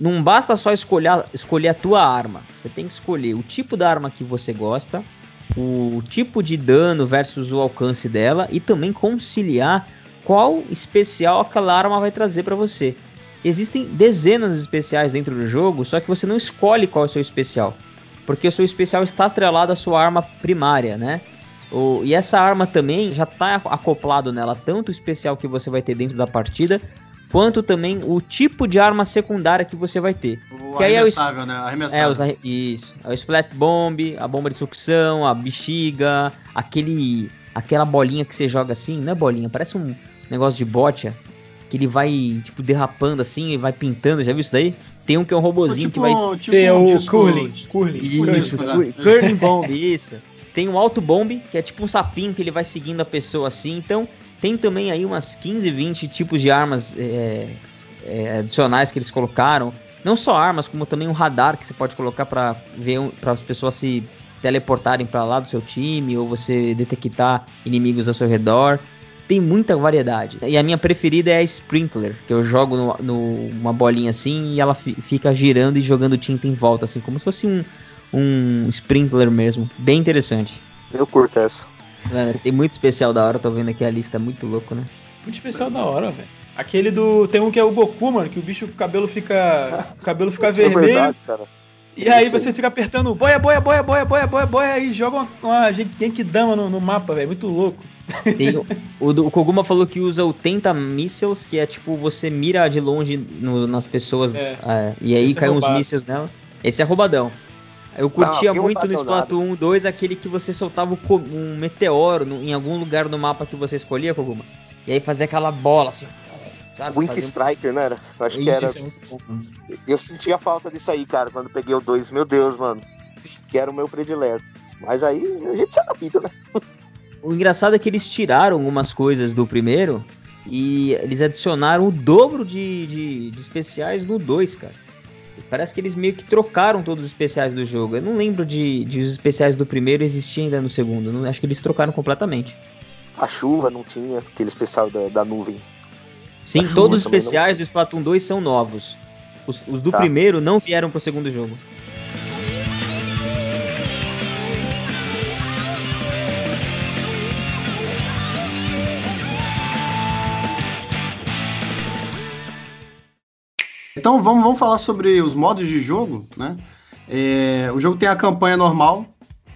não basta só escolher, escolher a tua arma. Você tem que escolher o tipo da arma que você gosta, o tipo de dano versus o alcance dela e também conciliar qual especial aquela arma vai trazer para você. Existem dezenas de especiais dentro do jogo, só que você não escolhe qual é o seu especial, porque o seu especial está atrelado à sua arma primária, né? O, e essa arma também já está acoplado nela, tanto o especial que você vai ter dentro da partida, quanto também o tipo de arma secundária que você vai ter. O que arremessável, é o, né? Arremessável. É, os, isso. É o Splat Bomb, a bomba de sucção, a bexiga, aquele, aquela bolinha que você joga assim, não é bolinha, parece um negócio de bote, que ele vai, tipo, derrapando assim e vai pintando, já viu isso daí? Tem um que é um robozinho tipo, que vai. tipo Você é um o Curling. Curling. Isso, Curling, cur- curling bomb, isso. Tem um auto bomb, que é tipo um sapinho que ele vai seguindo a pessoa assim. Então, tem também aí umas 15, 20 tipos de armas é, é, adicionais que eles colocaram. Não só armas, como também um radar que você pode colocar para ver para as pessoas se teleportarem para lá do seu time ou você detectar inimigos ao seu redor. Tem muita variedade. E a minha preferida é a Sprinkler, que eu jogo numa no, numa bolinha assim e ela fi- fica girando e jogando tinta em volta, assim, como se fosse um, um sprinkler mesmo. Bem interessante. Eu curto essa. Mano, tem muito especial da hora, tô vendo aqui a lista, muito louco, né? Muito especial da hora, velho. Aquele do. Tem um que é o Goku, mano, que o bicho, o cabelo fica. O cabelo fica Isso é vermelho. verdade, cara. E aí você fica apertando boia, boia, boia, boia, boia, boia, boia e joga uma, uma Genkidama no, no mapa, velho. Muito louco. Tem o, o, Koguma falou que usa o Tenta Missiles, que é tipo, você mira de longe no- nas pessoas É. é, e aí é cai uns roubado. mísseis nela. Esse é roubadão. Eu curtia que muito no. Splatoon 2 aquele que você soltava um meteoro no- em algum lugar do mapa que você escolhia, Koguma. E aí fazia aquela bola assim. Sabe? Wink Fazia Striker, né? Era? Eu Acho que era. Isso, Eu sentia falta disso aí, cara, quando peguei o 2. Meu Deus, mano. Que era o meu predileto. Mas aí a gente se adapta, né? O engraçado é que eles tiraram algumas coisas do primeiro e eles adicionaram o dobro de, de, de especiais no 2, cara. Parece que eles meio que trocaram todos os especiais do jogo. Eu não lembro de, de os especiais do primeiro existir ainda no segundo. Não, acho que eles trocaram completamente. A chuva não tinha, aquele especial da, da nuvem. Sim, A todos os especiais do Splatoon 2 são novos. Os, os do Tá. primeiro não vieram pro segundo jogo. Então vamos, vamos falar sobre os modos de jogo, né? É, o jogo tem a campanha normal,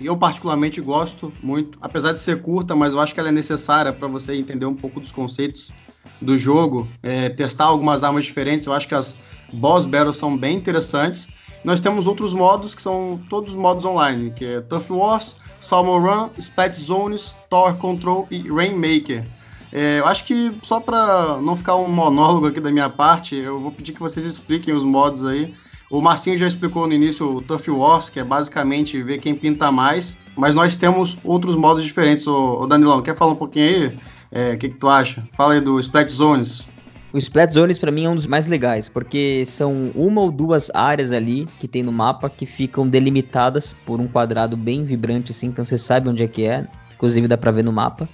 e eu particularmente gosto muito, apesar de ser curta, mas eu acho que ela é necessária para você entender um pouco dos conceitos do jogo, é, testar algumas armas diferentes. Eu acho que as boss battles são bem interessantes. Nós temos outros modos que são todos modos online, que é Tough Wars, Salmon Run, Splat Zones, Tower Control e Rainmaker. É, eu acho que só para não ficar um monólogo aqui da minha parte, eu vou pedir que vocês expliquem os modos aí. O Marcinho já explicou no início o Tough Wars, que é basicamente ver quem pinta mais, mas nós temos outros modos diferentes. Ô Danilão, quer falar um pouquinho aí? É, O que, que tu acha? Fala aí do Splat Zones. O Splat Zones pra mim é um dos mais legais, porque são uma ou duas áreas ali que tem no mapa que ficam delimitadas por um quadrado bem vibrante assim, então você sabe onde é que é, inclusive dá pra ver no mapa.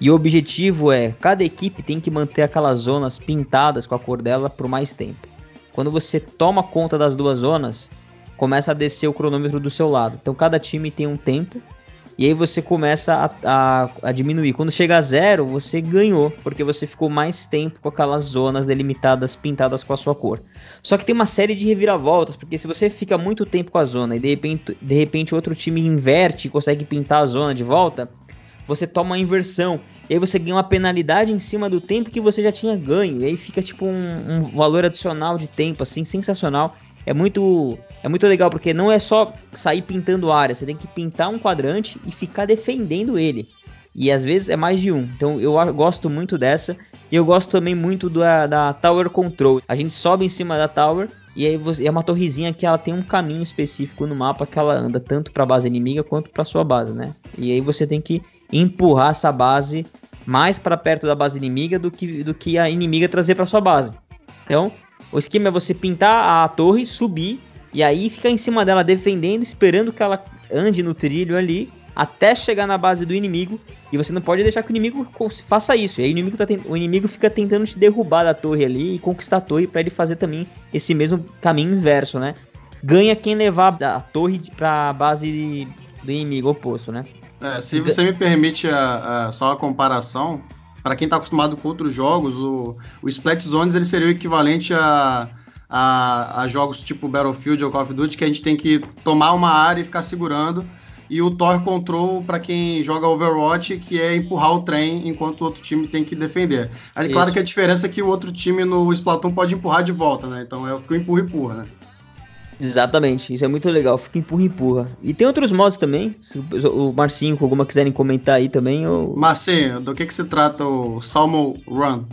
E o objetivo é, cada equipe tem que manter aquelas zonas pintadas com a cor dela por mais tempo. Quando você toma conta das duas zonas, começa a descer o cronômetro do seu lado. Então cada time tem um tempo e aí você começa a, a- a diminuir. Quando chega a zero, você ganhou, porque você ficou mais tempo com aquelas zonas delimitadas, pintadas com a sua cor. Só que tem uma série de reviravoltas, porque se você fica muito tempo com a zona e de repente, de repente outro time inverte e consegue pintar a zona de volta, você toma uma inversão. E aí você ganha uma penalidade em cima do tempo que você já tinha ganho. E aí fica tipo um, um valor adicional de tempo, assim, sensacional. É muito, é muito legal, porque não é só sair pintando área, você tem que pintar um quadrante e ficar defendendo ele. E às vezes é mais de um. Então eu a- gosto muito dessa. E eu gosto também muito da, da Tower Control. A gente sobe em cima da Tower e aí você, é uma torrezinha que ela tem um caminho específico no mapa que ela anda tanto para base inimiga quanto para sua base, né? E aí você tem que empurrar essa base mais para perto da base inimiga do que, do que a inimiga trazer para sua base. Então, o esquema é você pintar a torre, subir e aí ficar em cima dela defendendo, esperando que ela ande no trilho ali até chegar na base do inimigo. E você não pode deixar que o inimigo faça isso. E aí o inimigo, tá o inimigo fica tentando te derrubar da torre ali e conquistar a torre para ele fazer também esse mesmo caminho inverso, né? Ganha quem levar a torre para base do inimigo oposto, né? É, se você me permite a, a- só a comparação, para quem está acostumado com outros jogos, o, o Splat Zones ele seria o equivalente a, a, a jogos tipo Battlefield ou Call of Duty, que a gente tem que tomar uma área e ficar segurando. E o Tor Control, para quem joga Overwatch, que é empurrar o trem enquanto o outro time tem que defender. Aí, claro que a diferença é que o outro time no Splatoon pode empurrar de volta, né? Então é, fica empurra empurra, né? Exatamente, isso é muito legal, fica empurra empurra. E tem outros modos também, se o Marcinho com alguma quiserem comentar aí também, eu... Marcinho, do que, que se trata o Salmon Run?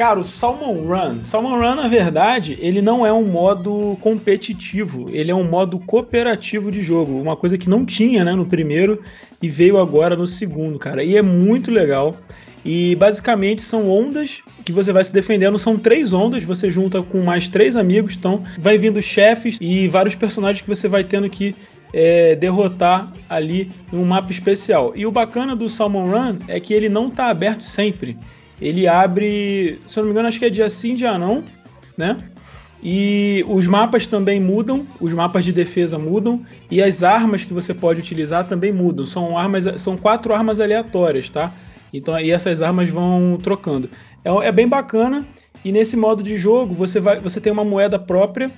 Cara, o Salmon Run. Salmon Run, na verdade, ele não é um modo competitivo, ele é um modo cooperativo de jogo. Uma coisa que não tinha né, no primeiro e veio agora no segundo, cara. E é muito legal. E basicamente são ondas que você vai se defendendo. São três ondas, você junta com mais três amigos. Então vai vindo chefes e vários personagens que você vai tendo que é, derrotar ali num mapa especial. E o bacana do Salmon Run é que ele não está aberto sempre. Ele abre, se eu não me engano, acho que é dia sim, dia não, né? E os mapas também mudam, os mapas de defesa mudam e as armas que você pode utilizar também mudam. São armas, são quatro armas aleatórias, tá? Então aí essas armas vão trocando. É, é bem bacana e nesse modo de jogo você vai, você tem uma moeda própria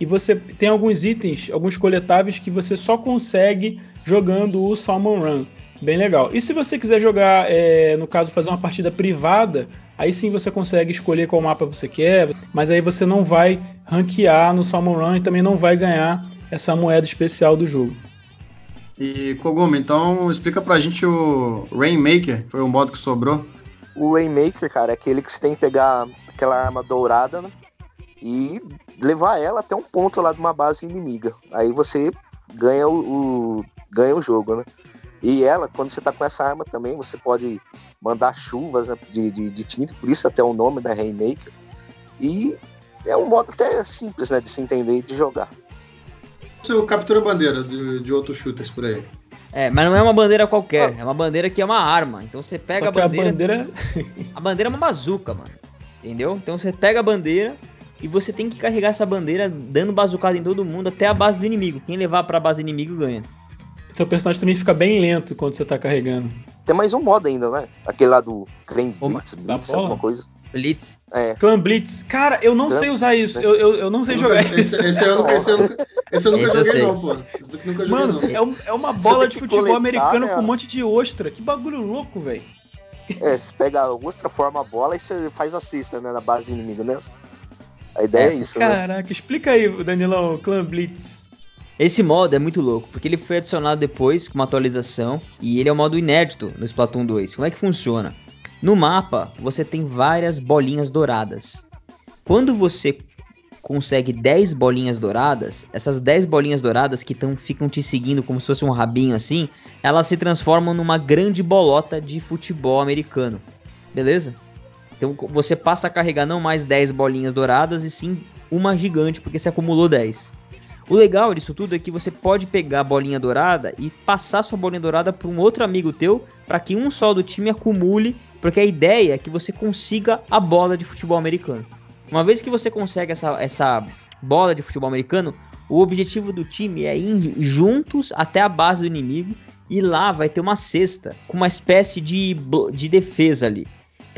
e você tem alguns itens, alguns coletáveis que você só consegue jogando o Salmon Run. Bem legal. E se você quiser jogar, é, no caso, fazer uma partida privada, aí sim você consegue escolher qual mapa você quer, mas aí você não vai ranquear no Salmon Run e também não vai ganhar essa moeda especial do jogo. E Koguma, então explica pra gente o Rainmaker, foi o modo que sobrou. O Rainmaker, cara, é aquele que você tem que pegar aquela arma dourada né, e levar ela até um ponto lá de uma base inimiga. Aí você ganha o, o ganha o jogo, né? E ela, quando você tá com essa arma também, você pode mandar chuvas né, de, de, de, tinta, por isso até o nome da Rainmaker. E é um modo até simples, né, de se entender e de jogar. Você captura bandeira de, de outros shooters por aí. É, mas não é uma bandeira qualquer, ah. é uma bandeira que é uma arma. Então você pega a bandeira. A bandeira... a bandeira é uma bazuca, mano. Entendeu? Então você pega a bandeira, e você tem que carregar essa bandeira dando bazucada em todo mundo até a base do inimigo. Quem levar para a base do inimigo ganha. Seu personagem também fica bem lento quando você tá carregando. Tem mais um modo ainda, né? Aquele lá do Clan Blitz, Blitz alguma coisa. Blitz. É. Clan Blitz. Cara, eu não Clan sei usar isso. Eu, eu, eu não sei jogar esse, isso. Esse, eu, esse, eu, esse eu nunca esse joguei, não, pô. Nunca Mano, não. É, um, é, uma bola de futebol coletar, americano né? com um monte de ostra. Que bagulho louco, velho. É, você pega a ostra, forma a bola e você faz a cesta, né? Na base inimiga, né? A ideia é, é isso, Caraca, né? Caraca, explica aí, Danilão, Clan Blitz. Esse modo é muito louco, porque ele foi adicionado depois com uma atualização e ele é um modo inédito no Splatoon 2. Como é que funciona? No mapa, você tem várias bolinhas douradas. Quando você consegue 10 bolinhas douradas, essas 10 bolinhas douradas que tão, ficam te seguindo como se fosse um rabinho assim, elas se transformam numa grande bolota de futebol americano. Beleza? Então você passa a carregar não mais 10 bolinhas douradas e sim uma gigante, porque você acumulou 10. O legal disso tudo é que você pode pegar a bolinha dourada e passar sua bolinha dourada para um outro amigo teu, para que um só do time acumule, porque a ideia é que você consiga a bola de futebol americano. Uma vez que você consegue essa, essa bola de futebol americano, o objetivo do time é ir juntos até a base do inimigo e lá vai ter uma cesta com uma espécie de, de defesa ali.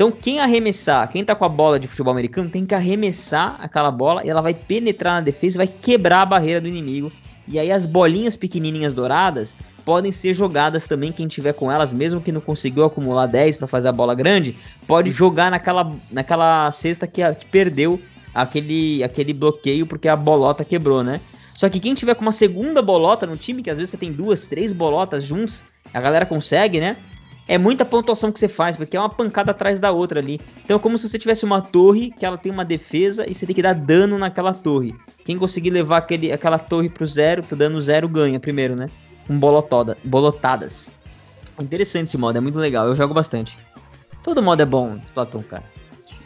Então, quem arremessar, quem tá com a bola de futebol americano, tem que arremessar aquela bola e ela vai penetrar na defesa vai quebrar a barreira do inimigo. E aí as bolinhas pequenininhas douradas podem ser jogadas também, quem tiver com elas, mesmo que não conseguiu acumular 10 para fazer a bola grande, pode jogar naquela, naquela cesta que, que perdeu aquele, aquele bloqueio porque a bolota quebrou, né? Só que quem tiver com uma segunda bolota no time, que às vezes você tem duas, três bolotas juntos, a galera consegue, né? É muita pontuação que você faz, porque é uma pancada atrás da outra ali. Então é como se você tivesse uma torre que ela tem uma defesa e você tem que dar dano naquela torre. Quem conseguir levar aquele, aquela torre pro zero, pro dano zero, ganha primeiro, né? Com bolotoda, bolotadas. Interessante esse modo, é muito legal, eu jogo bastante. Todo modo é bom, Splatoon, cara.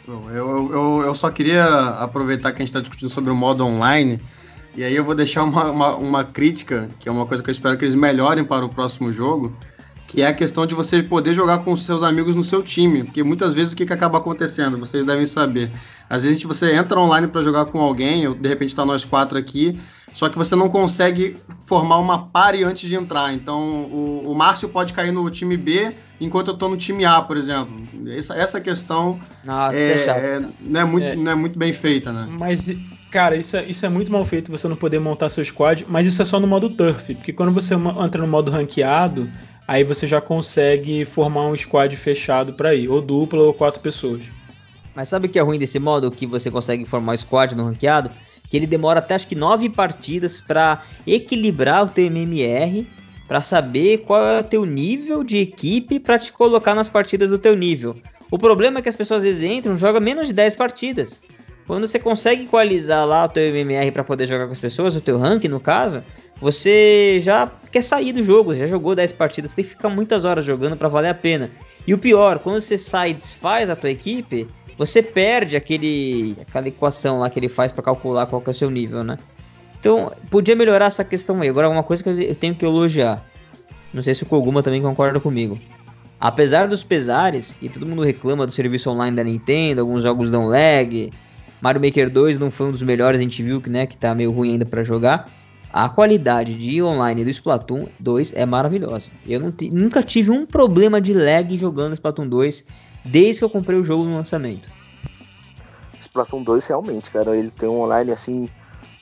Eu, eu, eu só queria aproveitar que a gente está discutindo sobre o modo online. E aí eu vou deixar uma, uma, uma crítica, que é uma coisa que eu espero que eles melhorem para o próximo jogo que é a questão de você poder jogar com os seus amigos no seu time, porque muitas vezes o que, que acaba acontecendo, vocês devem saber. Às vezes você entra online para jogar com alguém, ou de repente está nós quatro aqui, só que você não consegue formar uma pare antes de entrar. Então o, o Márcio pode cair no time B enquanto eu estou no time A, por exemplo. Essa, essa questão Nossa, é, é, é, não, é muito, é. não é muito bem feita, né? Mas Cara, isso é, isso é muito mal feito você não poder montar seu squad, mas isso é só no modo turf, porque quando você entra no modo ranqueado, aí você já consegue formar um squad fechado para ir, ou dupla ou quatro pessoas. Mas sabe o que é ruim desse modo que você consegue formar um squad no ranqueado? Que ele demora até acho que nove partidas para equilibrar o teu MMR, para saber qual é o teu nível de equipe para te colocar nas partidas do teu nível. O problema é que as pessoas às vezes entram jogam menos de 10 partidas. Quando você consegue equalizar lá o teu MMR para poder jogar com as pessoas, o teu rank no caso, você já quer sair do jogo, já jogou 10 partidas, tem que ficar muitas horas jogando para valer a pena. E o pior, quando você sai e desfaz a tua equipe, você perde aquele aquela equação lá que ele faz para calcular qual é o seu nível, né? Então, podia melhorar essa questão aí. Agora, uma coisa que eu tenho que elogiar. Não sei se o Koguma também concorda comigo. Apesar dos pesares, e todo mundo reclama do serviço online da Nintendo, alguns jogos dão lag, Mario Maker 2 não foi um dos melhores, a gente viu que, né, que tá meio ruim ainda para jogar. A qualidade de online do Splatoon 2 é maravilhosa. Eu nunca tive um problema de lag jogando Splatoon 2 desde que eu comprei o jogo no lançamento. Splatoon 2 realmente, cara, ele tem um online assim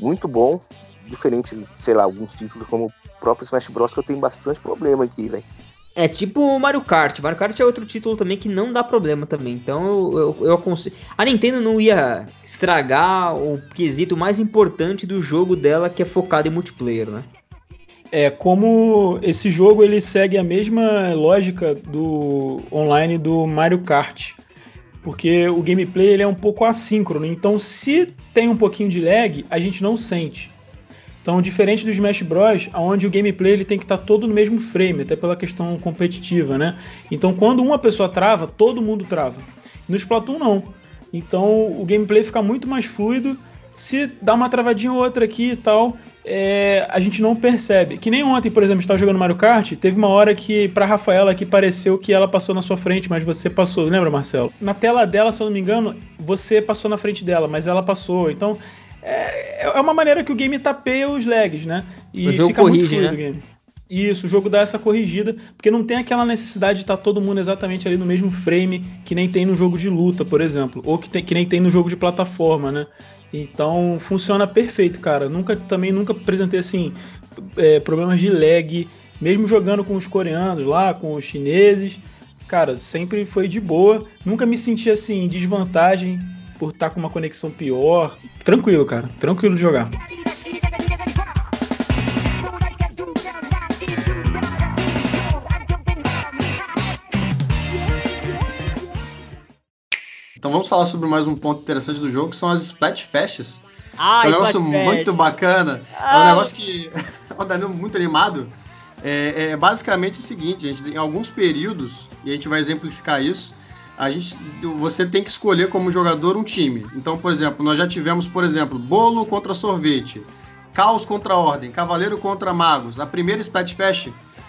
muito bom, diferente, sei lá, alguns títulos como o próprio Smash Bros que eu tenho bastante problema aqui, velho. É tipo o Mario Kart. Mario Kart é outro título também que não dá problema também. Então eu, eu, eu aconselho. A Nintendo não ia estragar o quesito mais importante do jogo dela, que é focado em multiplayer, né? É, como esse jogo ele segue a mesma lógica do online do Mario Kart. Porque o gameplay ele é um pouco assíncrono. Então, se tem um pouquinho de lag, a gente não sente. Então, diferente do Smash Bros, onde o gameplay ele tem que estar tá todo no mesmo frame, até pela questão competitiva, né? Então, quando uma pessoa trava, todo mundo trava. No Splatoon não. Então, o gameplay fica muito mais fluido. Se dá uma travadinha ou outra aqui e tal, é, a gente não percebe. Que nem ontem, por exemplo, estava jogando Mario Kart, teve uma hora que pra Rafaela aqui pareceu que ela passou na sua frente, mas você passou, lembra, Marcelo? Na tela dela, se eu não me engano, você passou na frente dela, mas ela passou. Então, é, é uma maneira que o game tapeia os lags, né? E o jogo fica corrige, muito né? o game. Isso, o jogo dá essa corrigida, porque não tem aquela necessidade de estar tá todo mundo exatamente ali no mesmo frame que nem tem no jogo de luta, por exemplo, ou que, tem, que nem tem no jogo de plataforma, né? Então funciona perfeito, cara. Nunca também nunca apresentei assim é, problemas de lag, mesmo jogando com os coreanos lá, com os chineses. Cara, sempre foi de boa. Nunca me senti assim em desvantagem por estar tá com uma conexão pior. Tranquilo, cara. Tranquilo de jogar. Então vamos falar sobre mais um ponto interessante do jogo, que são as Splatfests. Ah, é um negócio muito bacana. Ah. É um ah. negócio que. é um Danilo muito animado. É, é, basicamente o seguinte, gente. Em alguns períodos, e a gente vai exemplificar isso, a gente, você tem que escolher como jogador um time. Então, por exemplo, nós já tivemos, por exemplo, bolo contra sorvete, caos contra ordem, cavaleiro contra magos. A primeira Splatfest,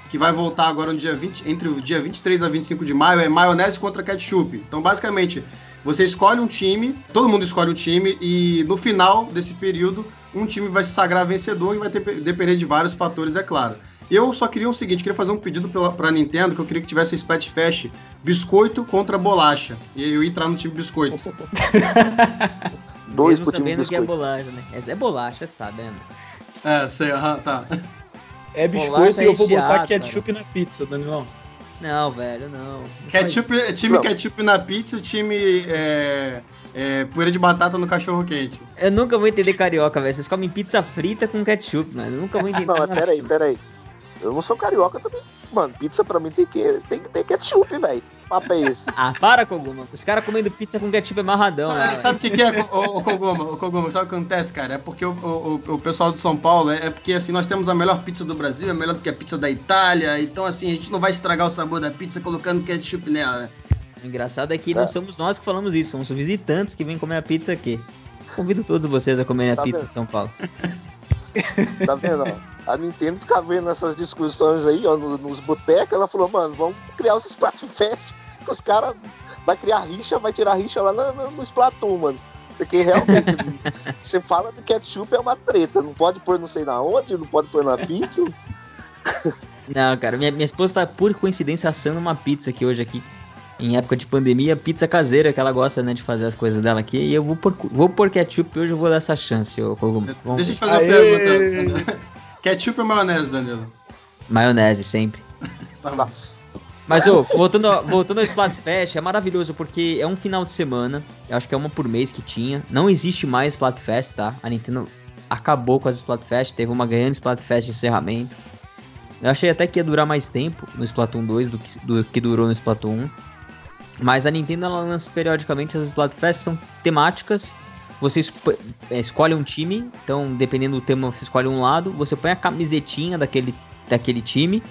que vai voltar agora no dia 20, entre o dia 23 a 25 de maio, é maionese contra ketchup. Então, basicamente, você escolhe um time, todo mundo escolhe um time, e no final desse período, um time vai se sagrar vencedor e vai ter, depender de vários fatores, é claro. Eu só queria o seguinte, queria fazer um pedido pela, pra Nintendo, que eu queria que tivesse Splatfest biscoito contra bolacha. E eu ia entrar no time biscoito. Dois pro time biscoito. que é bolacha, né? Essa é bolacha, sabendo. É, sei, aham, tá. É biscoito e eu vou botar ketchup cara. na pizza, Danilão. Não, velho, não. não ketchup, time não. ketchup na pizza, time é, é, poeira de batata no cachorro quente. Eu nunca vou entender carioca, velho. Vocês comem pizza frita com ketchup, mano. Eu nunca vou entender. não, mas peraí, peraí. Eu não sou carioca também. Mano, pizza pra mim tem que, tem que ter ketchup, velho. Papo é esse. ah, para, Koguma. Os caras comendo pizza com ketchup amarradão. Ah, né, sabe o que, que, é, o, o Koguma? O Koguma, sabe o que acontece, cara? É porque o, o, o, pessoal de São Paulo, é, é porque assim, nós temos a melhor pizza do Brasil, é melhor do que a pizza da Itália. Então, assim, a gente não vai estragar o sabor da pizza colocando ketchup nela, né? O engraçado é que tá. não somos nós que falamos isso, somos visitantes que vêm comer a pizza aqui. Convido todos vocês a comerem tá a pizza vendo? de São Paulo. Tá vendo? A Nintendo fica vendo essas discussões aí, ó, nos botecos, ela falou, mano, vamos criar os Splatfest, que os caras vai criar rixa, vai tirar rixa lá no, no, no Splatoon, mano. Porque realmente, você fala de ketchup é uma treta, não pode pôr não sei na onde, não pode pôr na pizza. Não, cara, minha, minha esposa tá por coincidência assando uma pizza aqui hoje aqui em época de pandemia, pizza caseira, que ela gosta, né, de fazer as coisas dela aqui. E eu vou por, vou por ketchup hoje eu vou dar essa chance. Eu, eu, Deixa eu te fazer uma pergunta. Ketchup ou maionese, Danilo? Maionese, sempre. tá Mas, ô, voltando, voltando ao Splatfest, é maravilhoso porque é um final de semana. Eu acho que é uma por mês que tinha. Não existe mais Splatfest, tá? A Nintendo acabou com as Splatfest. Teve uma grande Splatfest de encerramento. Eu achei até que ia durar mais tempo no Splatoon 2 do que, do que durou no Splatoon 1. Mas a Nintendo ela lança periodicamente as Splatfest, são temáticas. Você é, escolhe um time, então dependendo do tema você escolhe um lado, você põe a camisetinha daquele, daquele time,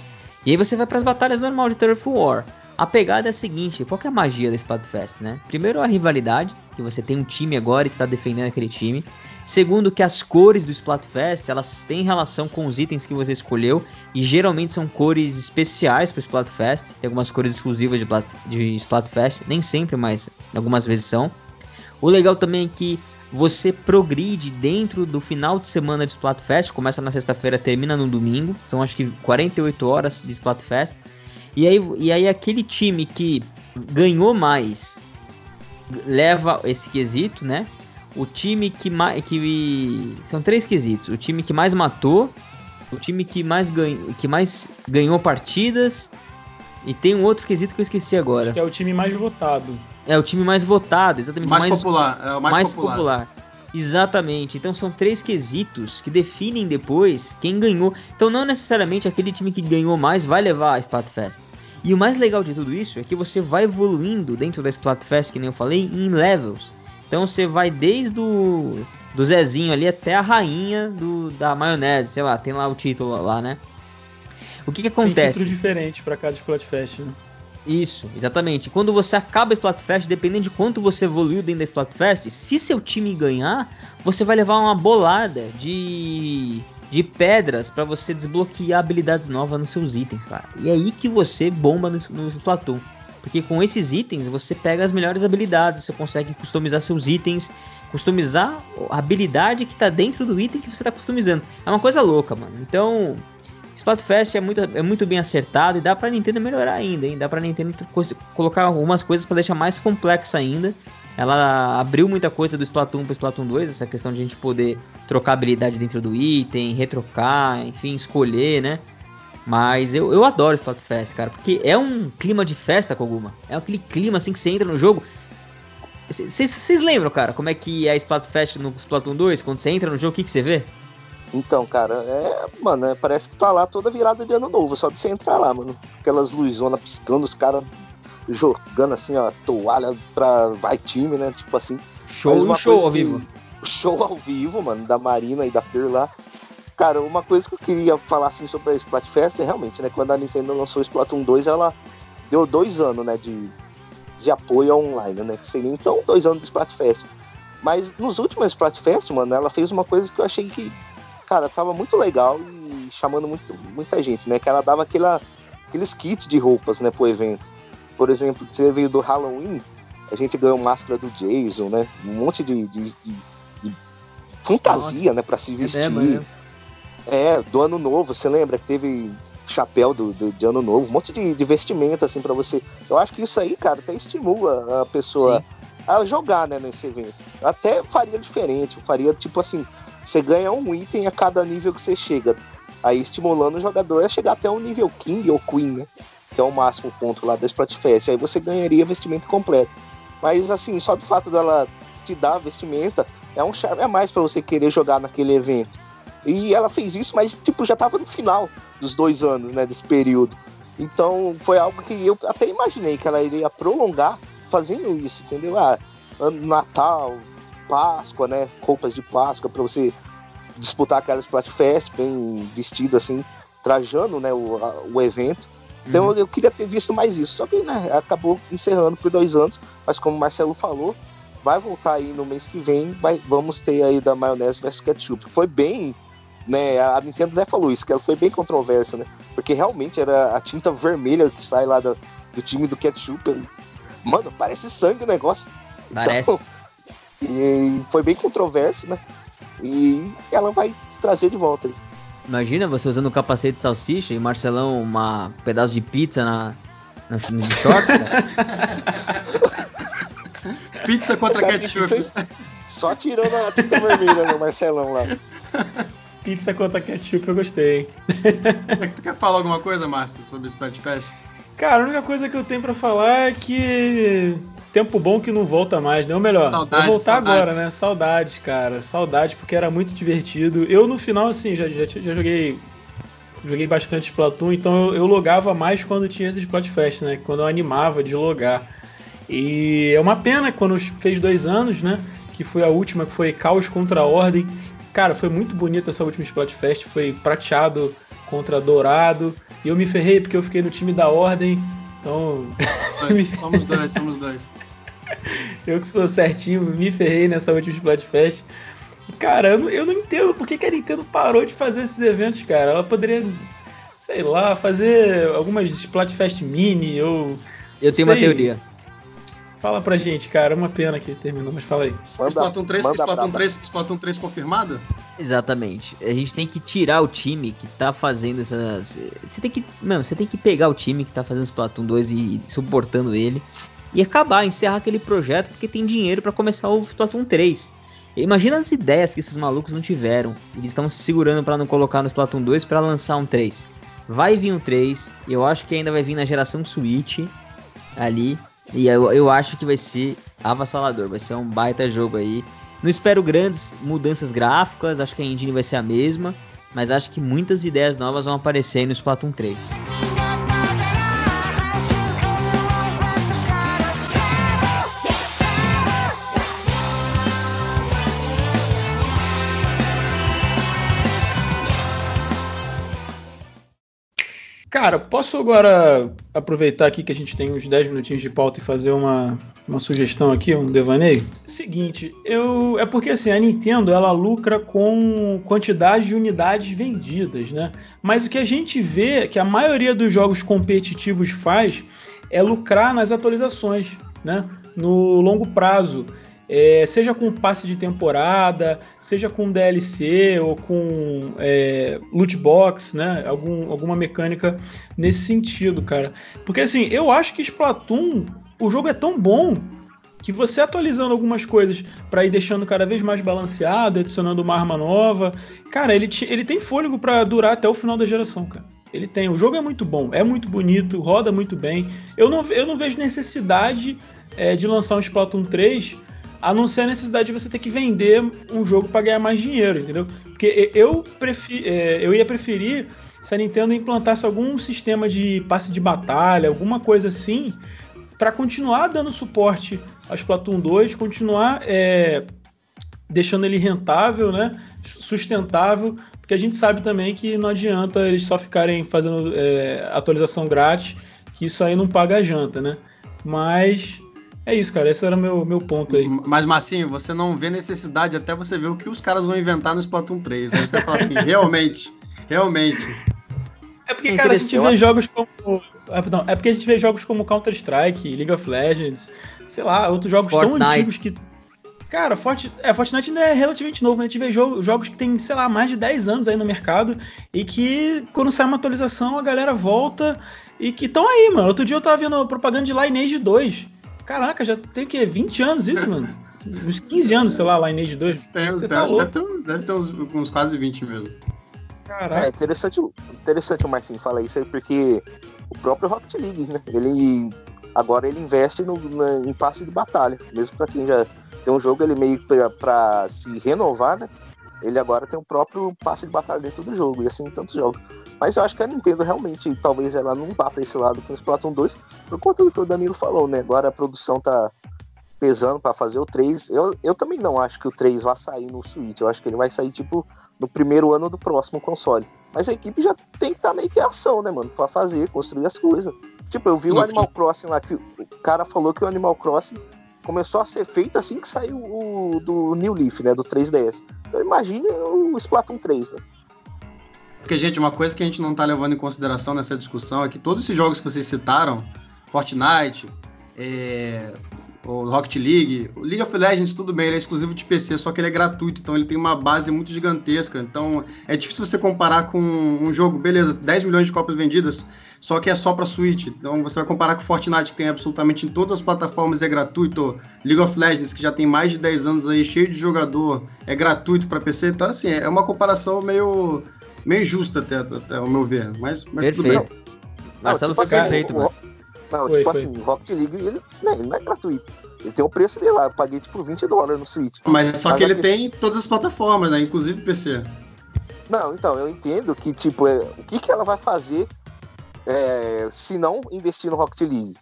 e aí você vai para as batalhas normal de Turf War. A pegada é a seguinte, qual é a magia da Splatfest, né? Primeiro a rivalidade, que você tem um time agora e está defendendo aquele time. Segundo, que as cores do Splatfest, elas têm relação com os itens que você escolheu e geralmente são cores especiais para o Splatfest. Tem algumas cores exclusivas de, de Splatfest, nem sempre, mas algumas vezes são. O legal também é que você progride dentro do final de semana de Splatfest, começa na sexta-feira, termina no domingo. São acho que 48 horas de Splatfest. E aí, e aí aquele time que ganhou mais leva esse quesito, né? o time que mais. Que, são três quesitos. O time que mais matou, o time que mais, ganha, que mais ganhou partidas. E tem um outro quesito que eu esqueci agora. Acho que é o time mais votado. É o time mais votado, exatamente. Mais, mais popular. É o mais, mais popular. popular. Exatamente. Então são três quesitos que definem depois quem ganhou. Então não necessariamente aquele time que ganhou mais vai levar a Splatfest. E o mais legal de tudo isso é que você vai evoluindo dentro da Splatfest, que nem eu falei, em levels. Então você vai desde o do Zezinho ali até a rainha do, da maionese, sei lá, tem lá o título lá, né? O que que acontece? Tem título diferente para cada Splatfest, né? Isso, exatamente. Quando você acaba a Splatfest, dependendo de quanto você evoluiu dentro da Splatfest, se seu time ganhar, você vai levar uma bolada de, de pedras para você desbloquear habilidades novas nos seus itens, cara. E é aí que você bomba no, no Splatoon. Porque com esses itens você pega as melhores habilidades, você consegue customizar seus itens, customizar a habilidade que está dentro do item que você está customizando. É uma coisa louca, mano. Então, Splatfest é muito, é muito bem acertado e dá pra Nintendo melhorar ainda, hein? Dá pra Nintendo colocar algumas coisas para deixar mais complexa ainda. Ela abriu muita coisa do Splatoon para Splatoon 2, essa questão de a gente poder trocar habilidade dentro do item, retrocar, enfim, escolher, né? Mas eu, eu adoro Splatfest, cara, porque é um clima de festa, Koguma. É aquele clima assim que você entra no jogo. Vocês lembram, cara, como é que é Splatfest no Splatoon 2? Quando você entra no jogo, o que, que você vê? Então, cara, é. Mano, é, parece que tá lá toda virada de ano novo, só de você entrar lá, mano. Aquelas luzonas piscando, os caras jogando assim, ó, toalha pra vai time, né? Tipo assim. Show, show ao vivo. Show ao vivo, mano, da Marina e da Per lá. Cara, uma coisa que eu queria falar assim sobre a Splatfest é realmente, né? Quando a Nintendo lançou o Splatoon 2, ela deu dois anos, né? De, de apoio online, né? Que seria então dois anos de Splatfest. Mas nos últimos Splatfest, mano, ela fez uma coisa que eu achei que, cara, tava muito legal e chamando muito, muita gente, né? Que ela dava aquela, aqueles kits de roupas, né, pro evento. Por exemplo, você veio do Halloween, a gente ganhou máscara do Jason, né? Um monte de, de, de, de fantasia, Nossa, né, pra se vestir. É, é, do ano novo, você lembra que teve chapéu do, do, de ano novo, um monte de, de vestimenta assim para você. Eu acho que isso aí, cara, até estimula a pessoa Sim. a jogar, né, nesse evento. Até faria diferente, faria tipo assim, você ganha um item a cada nível que você chega. Aí estimulando o jogador a chegar até o nível King ou Queen, né? Que é o máximo ponto lá da Splatfest. Aí você ganharia vestimento completo. Mas assim, só do fato dela te dar vestimenta é um charme a mais para você querer jogar naquele evento. E ela fez isso, mas tipo, já tava no final dos dois anos, né, desse período. Então foi algo que eu até imaginei que ela iria prolongar fazendo isso, entendeu? Ah, Natal, Páscoa, né? Roupas de Páscoa para você disputar aquela Splatfest bem vestido assim, trajando, né, o, a, o evento. Então uhum. eu queria ter visto mais isso. Só que né, acabou encerrando por dois anos. Mas como o Marcelo falou, vai voltar aí no mês que vem. Vai, vamos ter aí da maionese versus ketchup. Foi bem né? A Nintendo até falou isso, que ela foi bem controversa, né? Porque realmente era a tinta vermelha que sai lá do, do time do ketchup. Mano, parece sangue o negócio. Parece. Então, e foi bem controverso, né? E ela vai trazer de volta. Imagina você usando o capacete de salsicha e Marcelão uma pedaço de pizza na, na de short. pizza contra ketchup. Só tirando a tinta vermelha no Marcelão lá. Pizza contra ketchup eu gostei, hein? É tu quer falar alguma coisa, Márcio, sobre o Splatfest? Cara, a única coisa que eu tenho para falar é que tempo bom que não volta mais, né? Ou melhor, saudades, vou voltar saudades. agora, né? Saudades, cara. Saudades, porque era muito divertido. Eu, no final, assim, já, já, já joguei joguei bastante Splatoon, então eu, eu, logava mais quando tinha esse Splatfest, né? Quando eu animava de logar. E é uma pena quando fez dois anos, né? Que foi a última, que foi Caos contra a Ordem. Cara, foi muito bonita essa última Splatfest. Foi prateado contra dourado. E eu me ferrei porque eu fiquei no time da Ordem. Então. Dois, somos dois, somos dois. eu que sou certinho, me ferrei nessa última Splatfest. Cara, eu não, eu não entendo por que, que a Nintendo parou de fazer esses eventos, cara. Ela poderia, sei lá, fazer algumas Splatfest mini ou. Eu tenho sei. uma teoria. Fala pra gente, cara. É uma pena que terminou, mas fala aí. Manda, Splatoon 3, manda Splatoon 3, Splatoon 3 confirmado? Exatamente. A gente tem que tirar o time que tá fazendo essas. Você tem que. Mano, você tem que pegar o time que tá fazendo Splatoon 2 e, e suportando ele. E acabar, encerrar aquele projeto, porque tem dinheiro para começar o Splatoon 3. Imagina as ideias que esses malucos não tiveram. Eles estão se segurando para não colocar no Splatoon 2 para lançar um 3. Vai vir um 3, eu acho que ainda vai vir na geração Switch ali. E eu, eu acho que vai ser avassalador, vai ser um baita jogo aí. Não espero grandes mudanças gráficas, acho que a engine vai ser a mesma, mas acho que muitas ideias novas vão aparecer aí no Splatoon 3. Cara, posso agora aproveitar aqui que a gente tem uns 10 minutinhos de pauta e fazer uma, uma sugestão aqui, um devaneio? Seguinte, eu é porque assim, a Nintendo ela lucra com quantidade de unidades vendidas, né? Mas o que a gente vê que a maioria dos jogos competitivos faz é lucrar nas atualizações, né? No longo prazo. É, seja com passe de temporada, seja com DLC ou com é, loot box, né? Algum, alguma mecânica nesse sentido, cara. Porque assim, eu acho que Splatoon, o jogo é tão bom que você atualizando algumas coisas para ir deixando cada vez mais balanceado, adicionando uma arma nova, cara, ele, te, ele tem fôlego para durar até o final da geração, cara. Ele tem. O jogo é muito bom, é muito bonito, roda muito bem. Eu não, eu não vejo necessidade é, de lançar um Splatoon 3 a não ser a necessidade de você ter que vender um jogo para ganhar mais dinheiro, entendeu? Porque eu, prefiro, é, eu ia preferir se a Nintendo implantasse algum sistema de passe de batalha, alguma coisa assim, para continuar dando suporte ao Splatoon 2, continuar é, deixando ele rentável, né? sustentável, porque a gente sabe também que não adianta eles só ficarem fazendo é, atualização grátis, que isso aí não paga a janta, né? Mas é isso, cara. Esse era o meu, meu ponto aí. Mas, Massinho, você não vê necessidade até você ver o que os caras vão inventar no Splatoon 3. Aí você fala assim, realmente, realmente. É porque, cara, a gente vê jogos como. Não, é porque a gente vê jogos como Counter-Strike, League of Legends, sei lá, outros jogos Fortnite. tão antigos que. Cara, Fortnite, é, Fortnite ainda é relativamente novo, né? A gente vê jogo, jogos que tem, sei lá, mais de 10 anos aí no mercado e que quando sai uma atualização a galera volta e que estão aí, mano. Outro dia eu tava vendo propaganda de Lineage 2. Caraca, já tem o quê? 20 anos isso, mano? Uns 15 anos, sei lá, Lineage 2. Tem, Você tem, tá deve, ter, deve ter uns, uns, quase 20 mesmo. Caraca. É interessante, interessante o Marcinho falar isso aí, porque o próprio Rocket League, né? Ele agora ele investe no, na, em passe de batalha. Mesmo para quem já tem um jogo, ele meio para se renovar, né? Ele agora tem o próprio passe de batalha dentro do jogo, e assim tantos jogos. Mas eu acho que a Nintendo realmente, talvez ela não vá para esse lado com o Splatoon 2, por conta do que o Danilo falou, né? Agora a produção tá pesando para fazer o 3. Eu, eu também não acho que o 3 vá sair no Switch. Eu acho que ele vai sair, tipo, no primeiro ano do próximo console. Mas a equipe já tem que estar tá meio que ação, né, mano? Pra fazer, construir as coisas. Tipo, eu vi o Animal Crossing lá, que o cara falou que o Animal Crossing começou a ser feito assim que saiu o do New Leaf, né? Do 3DS. Então imagine o Splatoon 3, né? Porque, gente, uma coisa que a gente não está levando em consideração nessa discussão é que todos esses jogos que vocês citaram, Fortnite, é, o Rocket League, o League of Legends, tudo bem, ele é exclusivo de PC, só que ele é gratuito, então ele tem uma base muito gigantesca. Então é difícil você comparar com um jogo, beleza, 10 milhões de cópias vendidas, só que é só para Switch. Então você vai comparar com Fortnite, que tem absolutamente em todas as plataformas, é gratuito. League of Legends, que já tem mais de 10 anos aí, cheio de jogador, é gratuito para PC. Então, assim, é uma comparação meio meio justa até, até ao meu ver. Mas, mas perfeito. tudo bem. Marcelo tipo foi assim, perfeito, mano. Não, foi, tipo foi. assim, Rocket League, ele, né, ele não é gratuito. Ele tem o preço dele lá, eu paguei tipo 20 dólares no Switch. Mas só Mas que ele tem todas as plataformas, né? Inclusive PC. Não, então, eu entendo que, tipo, é, o que, que ela vai fazer é, se não investir no Rocket League?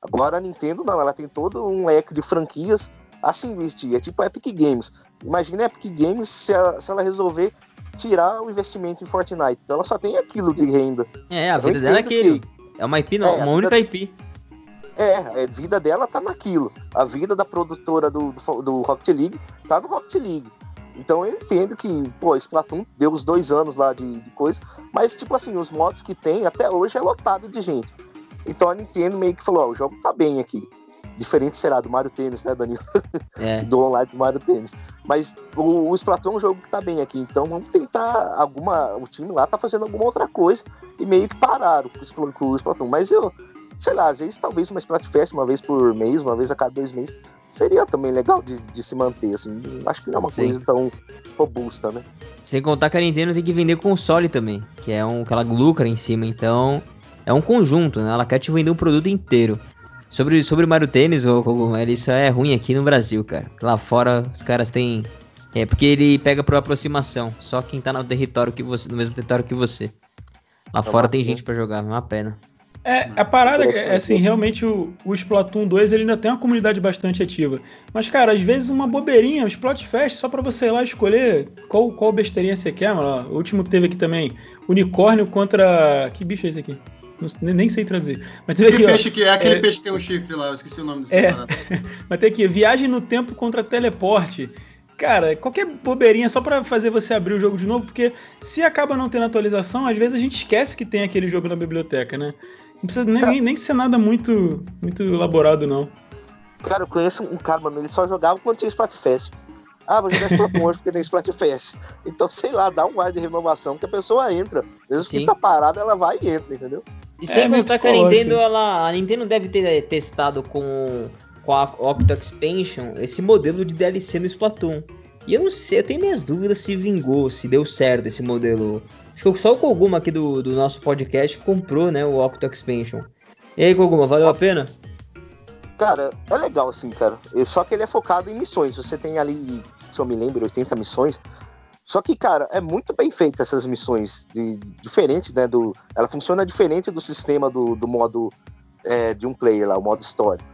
Agora a Nintendo não, ela tem todo um leque de franquias a se investir. É tipo a Epic Games. Imagina a Epic Games se ela, se ela resolver tirar o investimento em Fortnite. Então ela só tem aquilo de renda. É, a vida dela é aquilo. Que... É uma IP, não, é, uma única vida... IP. É, a vida dela tá naquilo. A vida da produtora do, do, do Rocket League tá no Rocket League. Então eu entendo que, pô, Splatoon deu os dois anos lá de, de coisa, mas tipo assim, os modos que tem até hoje é lotado de gente. Então a Nintendo meio que falou, ó, o jogo tá bem aqui. Diferente será do Mario Tênis, né, Danilo? É. do online do Mario Tênis. Mas o, o Splatoon é um jogo que tá bem aqui. Então vamos tentar alguma. O time lá tá fazendo alguma outra coisa e meio que pararam com o Splatoon. Mas eu, sei lá, às vezes talvez uma Splatfest uma vez por mês, uma vez a cada dois meses, seria também legal de, de se manter, assim. Acho que não é uma Sim. coisa tão robusta, né? Sem contar que a Nintendo tem que vender console também, que é um que ela lucra em cima, então é um conjunto, né? Ela quer te vender um produto inteiro. Sobre, sobre Mario Tênis, isso é ruim aqui no Brasil, cara. Lá fora os caras têm. É porque ele pega por aproximação. Só quem tá no território que você, no mesmo território que você. Lá é fora tem gente para jogar, é uma pena. É, a parada é assim, realmente o, o Splatoon 2 ele ainda tem uma comunidade bastante ativa. Mas, cara, às vezes uma bobeirinha, um Splatfest, só pra você ir lá escolher qual, qual besteirinha você quer, mano. O último que teve aqui também, unicórnio contra. Que bicho é esse aqui? Não, nem sei trazer. Mas teve aqui, peixe ó, que é aquele é... peixe que tem um chifre lá, eu esqueci o nome desse é. Mas tem aqui, viagem no tempo contra teleporte. Cara, qualquer bobeirinha só para fazer você abrir o jogo de novo, porque se acaba não tendo atualização, às vezes a gente esquece que tem aquele jogo na biblioteca, né? Não precisa nem, nem, nem ser nada muito, muito elaborado, não. Cara, eu conheço um cara, mano, ele só jogava quando tinha Splatfest. Ah, vou jogar Splatoon hoje porque tem Splatfest. Então, sei lá, dá um ar de renovação que a pessoa entra. Mesmo Sim. que tá parada, ela vai e entra, entendeu? E sem é, contar que a Nintendo, ela, a Nintendo deve ter testado com, com a Octo Expansion esse modelo de DLC no Splatoon. E eu não sei, eu tenho minhas dúvidas se vingou, se deu certo esse modelo. Acho que só o Koguma aqui do, do nosso podcast comprou, né, o Octo Expansion. E aí, Koguma, valeu a pena? Cara, é legal assim, cara. Só que ele é focado em missões. Você tem ali, se eu me lembro, 80 missões. Só que, cara, é muito bem feita essas missões. De, diferente, né? Do, ela funciona diferente do sistema do, do modo é, de um player lá, o modo história.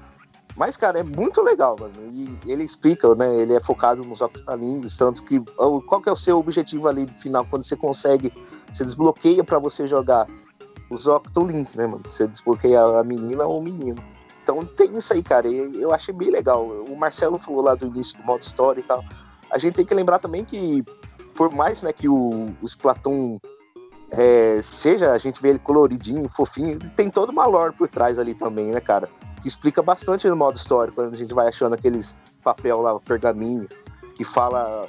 Mas, cara, é muito legal, mano. E ele explica, né? Ele é focado nos octalinhos, tanto que. Qual que é o seu objetivo ali final, quando você consegue. Você desbloqueia para você jogar os Octolinks, né, mano? Você desbloqueia a menina ou o menino. Então tem isso aí, cara. E eu achei bem legal. O Marcelo falou lá do início do modo história e tal. A gente tem que lembrar também que por mais né, que o, o Splatoon é, seja, a gente vê ele coloridinho, fofinho, tem toda uma lore por trás ali também, né, cara? Que explica bastante no modo histórico, quando a gente vai achando aqueles papel lá, pergaminho, que fala.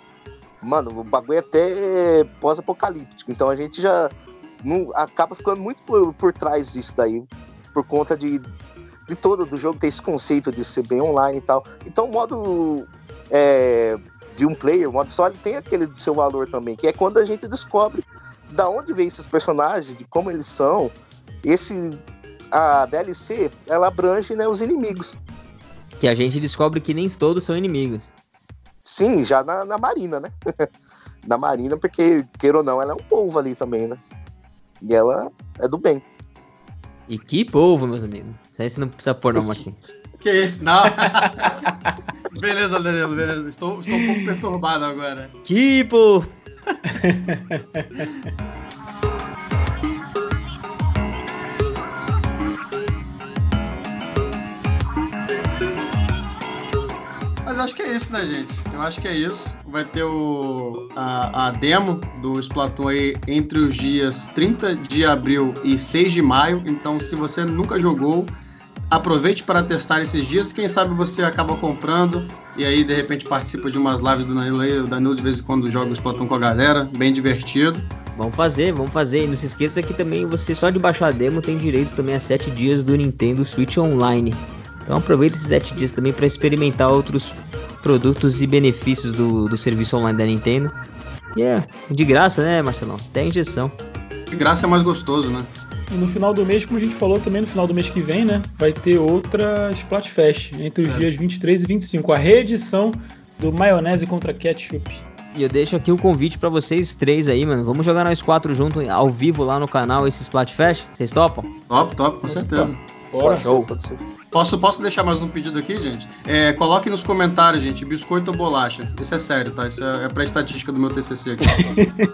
Mano, o bagulho é até pós-apocalíptico, então a gente já não, acaba ficando muito por, por trás disso daí, por conta de, de todo do jogo ter esse conceito de ser bem online e tal. Então o modo é, de um player, o modo solo tem aquele do seu valor também, que é quando a gente descobre da onde vem esses personagens, de como eles são. Esse a DLC, ela abrange né, os inimigos. Que a gente descobre que nem todos são inimigos. Sim, já na, na Marina, né? na Marina, porque, queira ou não, ela é um povo ali também, né? E ela é do bem. E que povo, meus amigos. Isso aí você não precisa pôr não, Marcinho. Que isso? Não. beleza, Danilo, beleza. Estou, estou um pouco perturbado agora. Kipo! Mas acho que é isso, né, gente? Eu acho que é isso. Vai ter o, a, a demo do Splatoon aí entre os dias 30 de abril e 6 de maio. Então, se você nunca jogou, aproveite para testar esses dias. Quem sabe você acaba comprando e aí de repente participa de umas lives do Danilo aí. O Danilo de vez em quando joga o Splatoon com a galera, bem divertido. Vamos fazer, vamos fazer. E não se esqueça que também você só de baixar a demo tem direito também a 7 dias do Nintendo Switch Online. Então aproveita esses 7 dias também para experimentar outros produtos e benefícios do, do serviço online da Nintendo. E é de graça, né, Marcelão? Até injeção. De graça é mais gostoso, né? E no final do mês, como a gente falou também, no final do mês que vem, né? Vai ter outra Splatfest entre os é. dias 23 e 25. A reedição do Maionese contra Ketchup. E eu deixo aqui o um convite para vocês três aí, mano. Vamos jogar nós quatro juntos ao vivo lá no canal esse Splatfest? Vocês topam? Top, top, com certeza. Bora. Pode ser. Posso, posso deixar mais um pedido aqui, gente? É, coloque nos comentários, gente, biscoito ou bolacha. Isso é sério, tá? Isso é, é pra estatística do meu TCC aqui.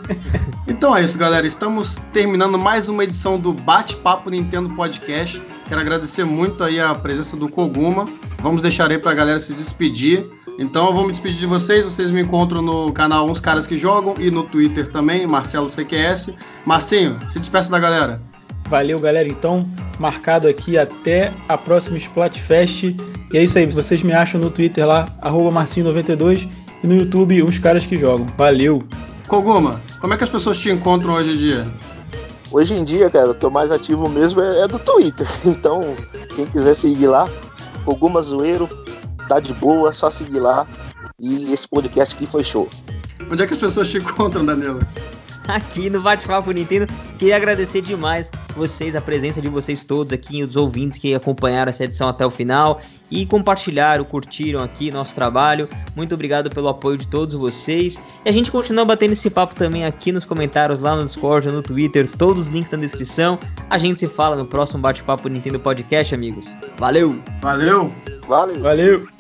então é isso, galera. Estamos terminando mais uma edição do Bate-Papo Nintendo Podcast. Quero agradecer muito aí a presença do Koguma. Vamos deixar aí pra galera se despedir. Então eu vou me despedir de vocês. Vocês me encontram no canal Uns Caras Que Jogam e no Twitter também, Marcelo CQS. Marcinho, se despeça da galera. Valeu, galera. Então, marcado aqui até a próxima Splatfest. E é isso aí. Vocês me acham no Twitter lá, Marcinho92 e no YouTube, Uns Caras Que Jogam. Valeu! Koguma, como é que as pessoas te encontram hoje em dia? Hoje em dia, cara, eu tô mais ativo mesmo é, é do Twitter. Então, quem quiser seguir lá, Koguma Zoeiro, tá de boa, só seguir lá. E esse podcast aqui foi show. Onde é que as pessoas te encontram, Danilo? aqui no Bate-Papo Nintendo. Queria agradecer demais vocês, a presença de vocês todos aqui, os ouvintes que acompanharam essa edição até o final e compartilharam, curtiram aqui nosso trabalho. Muito obrigado pelo apoio de todos vocês. E a gente continua batendo esse papo também aqui nos comentários, lá no Discord, no Twitter, todos os links na descrição. A gente se fala no próximo Bate-Papo Nintendo Podcast, amigos. Valeu! Valeu! Valeu! Valeu!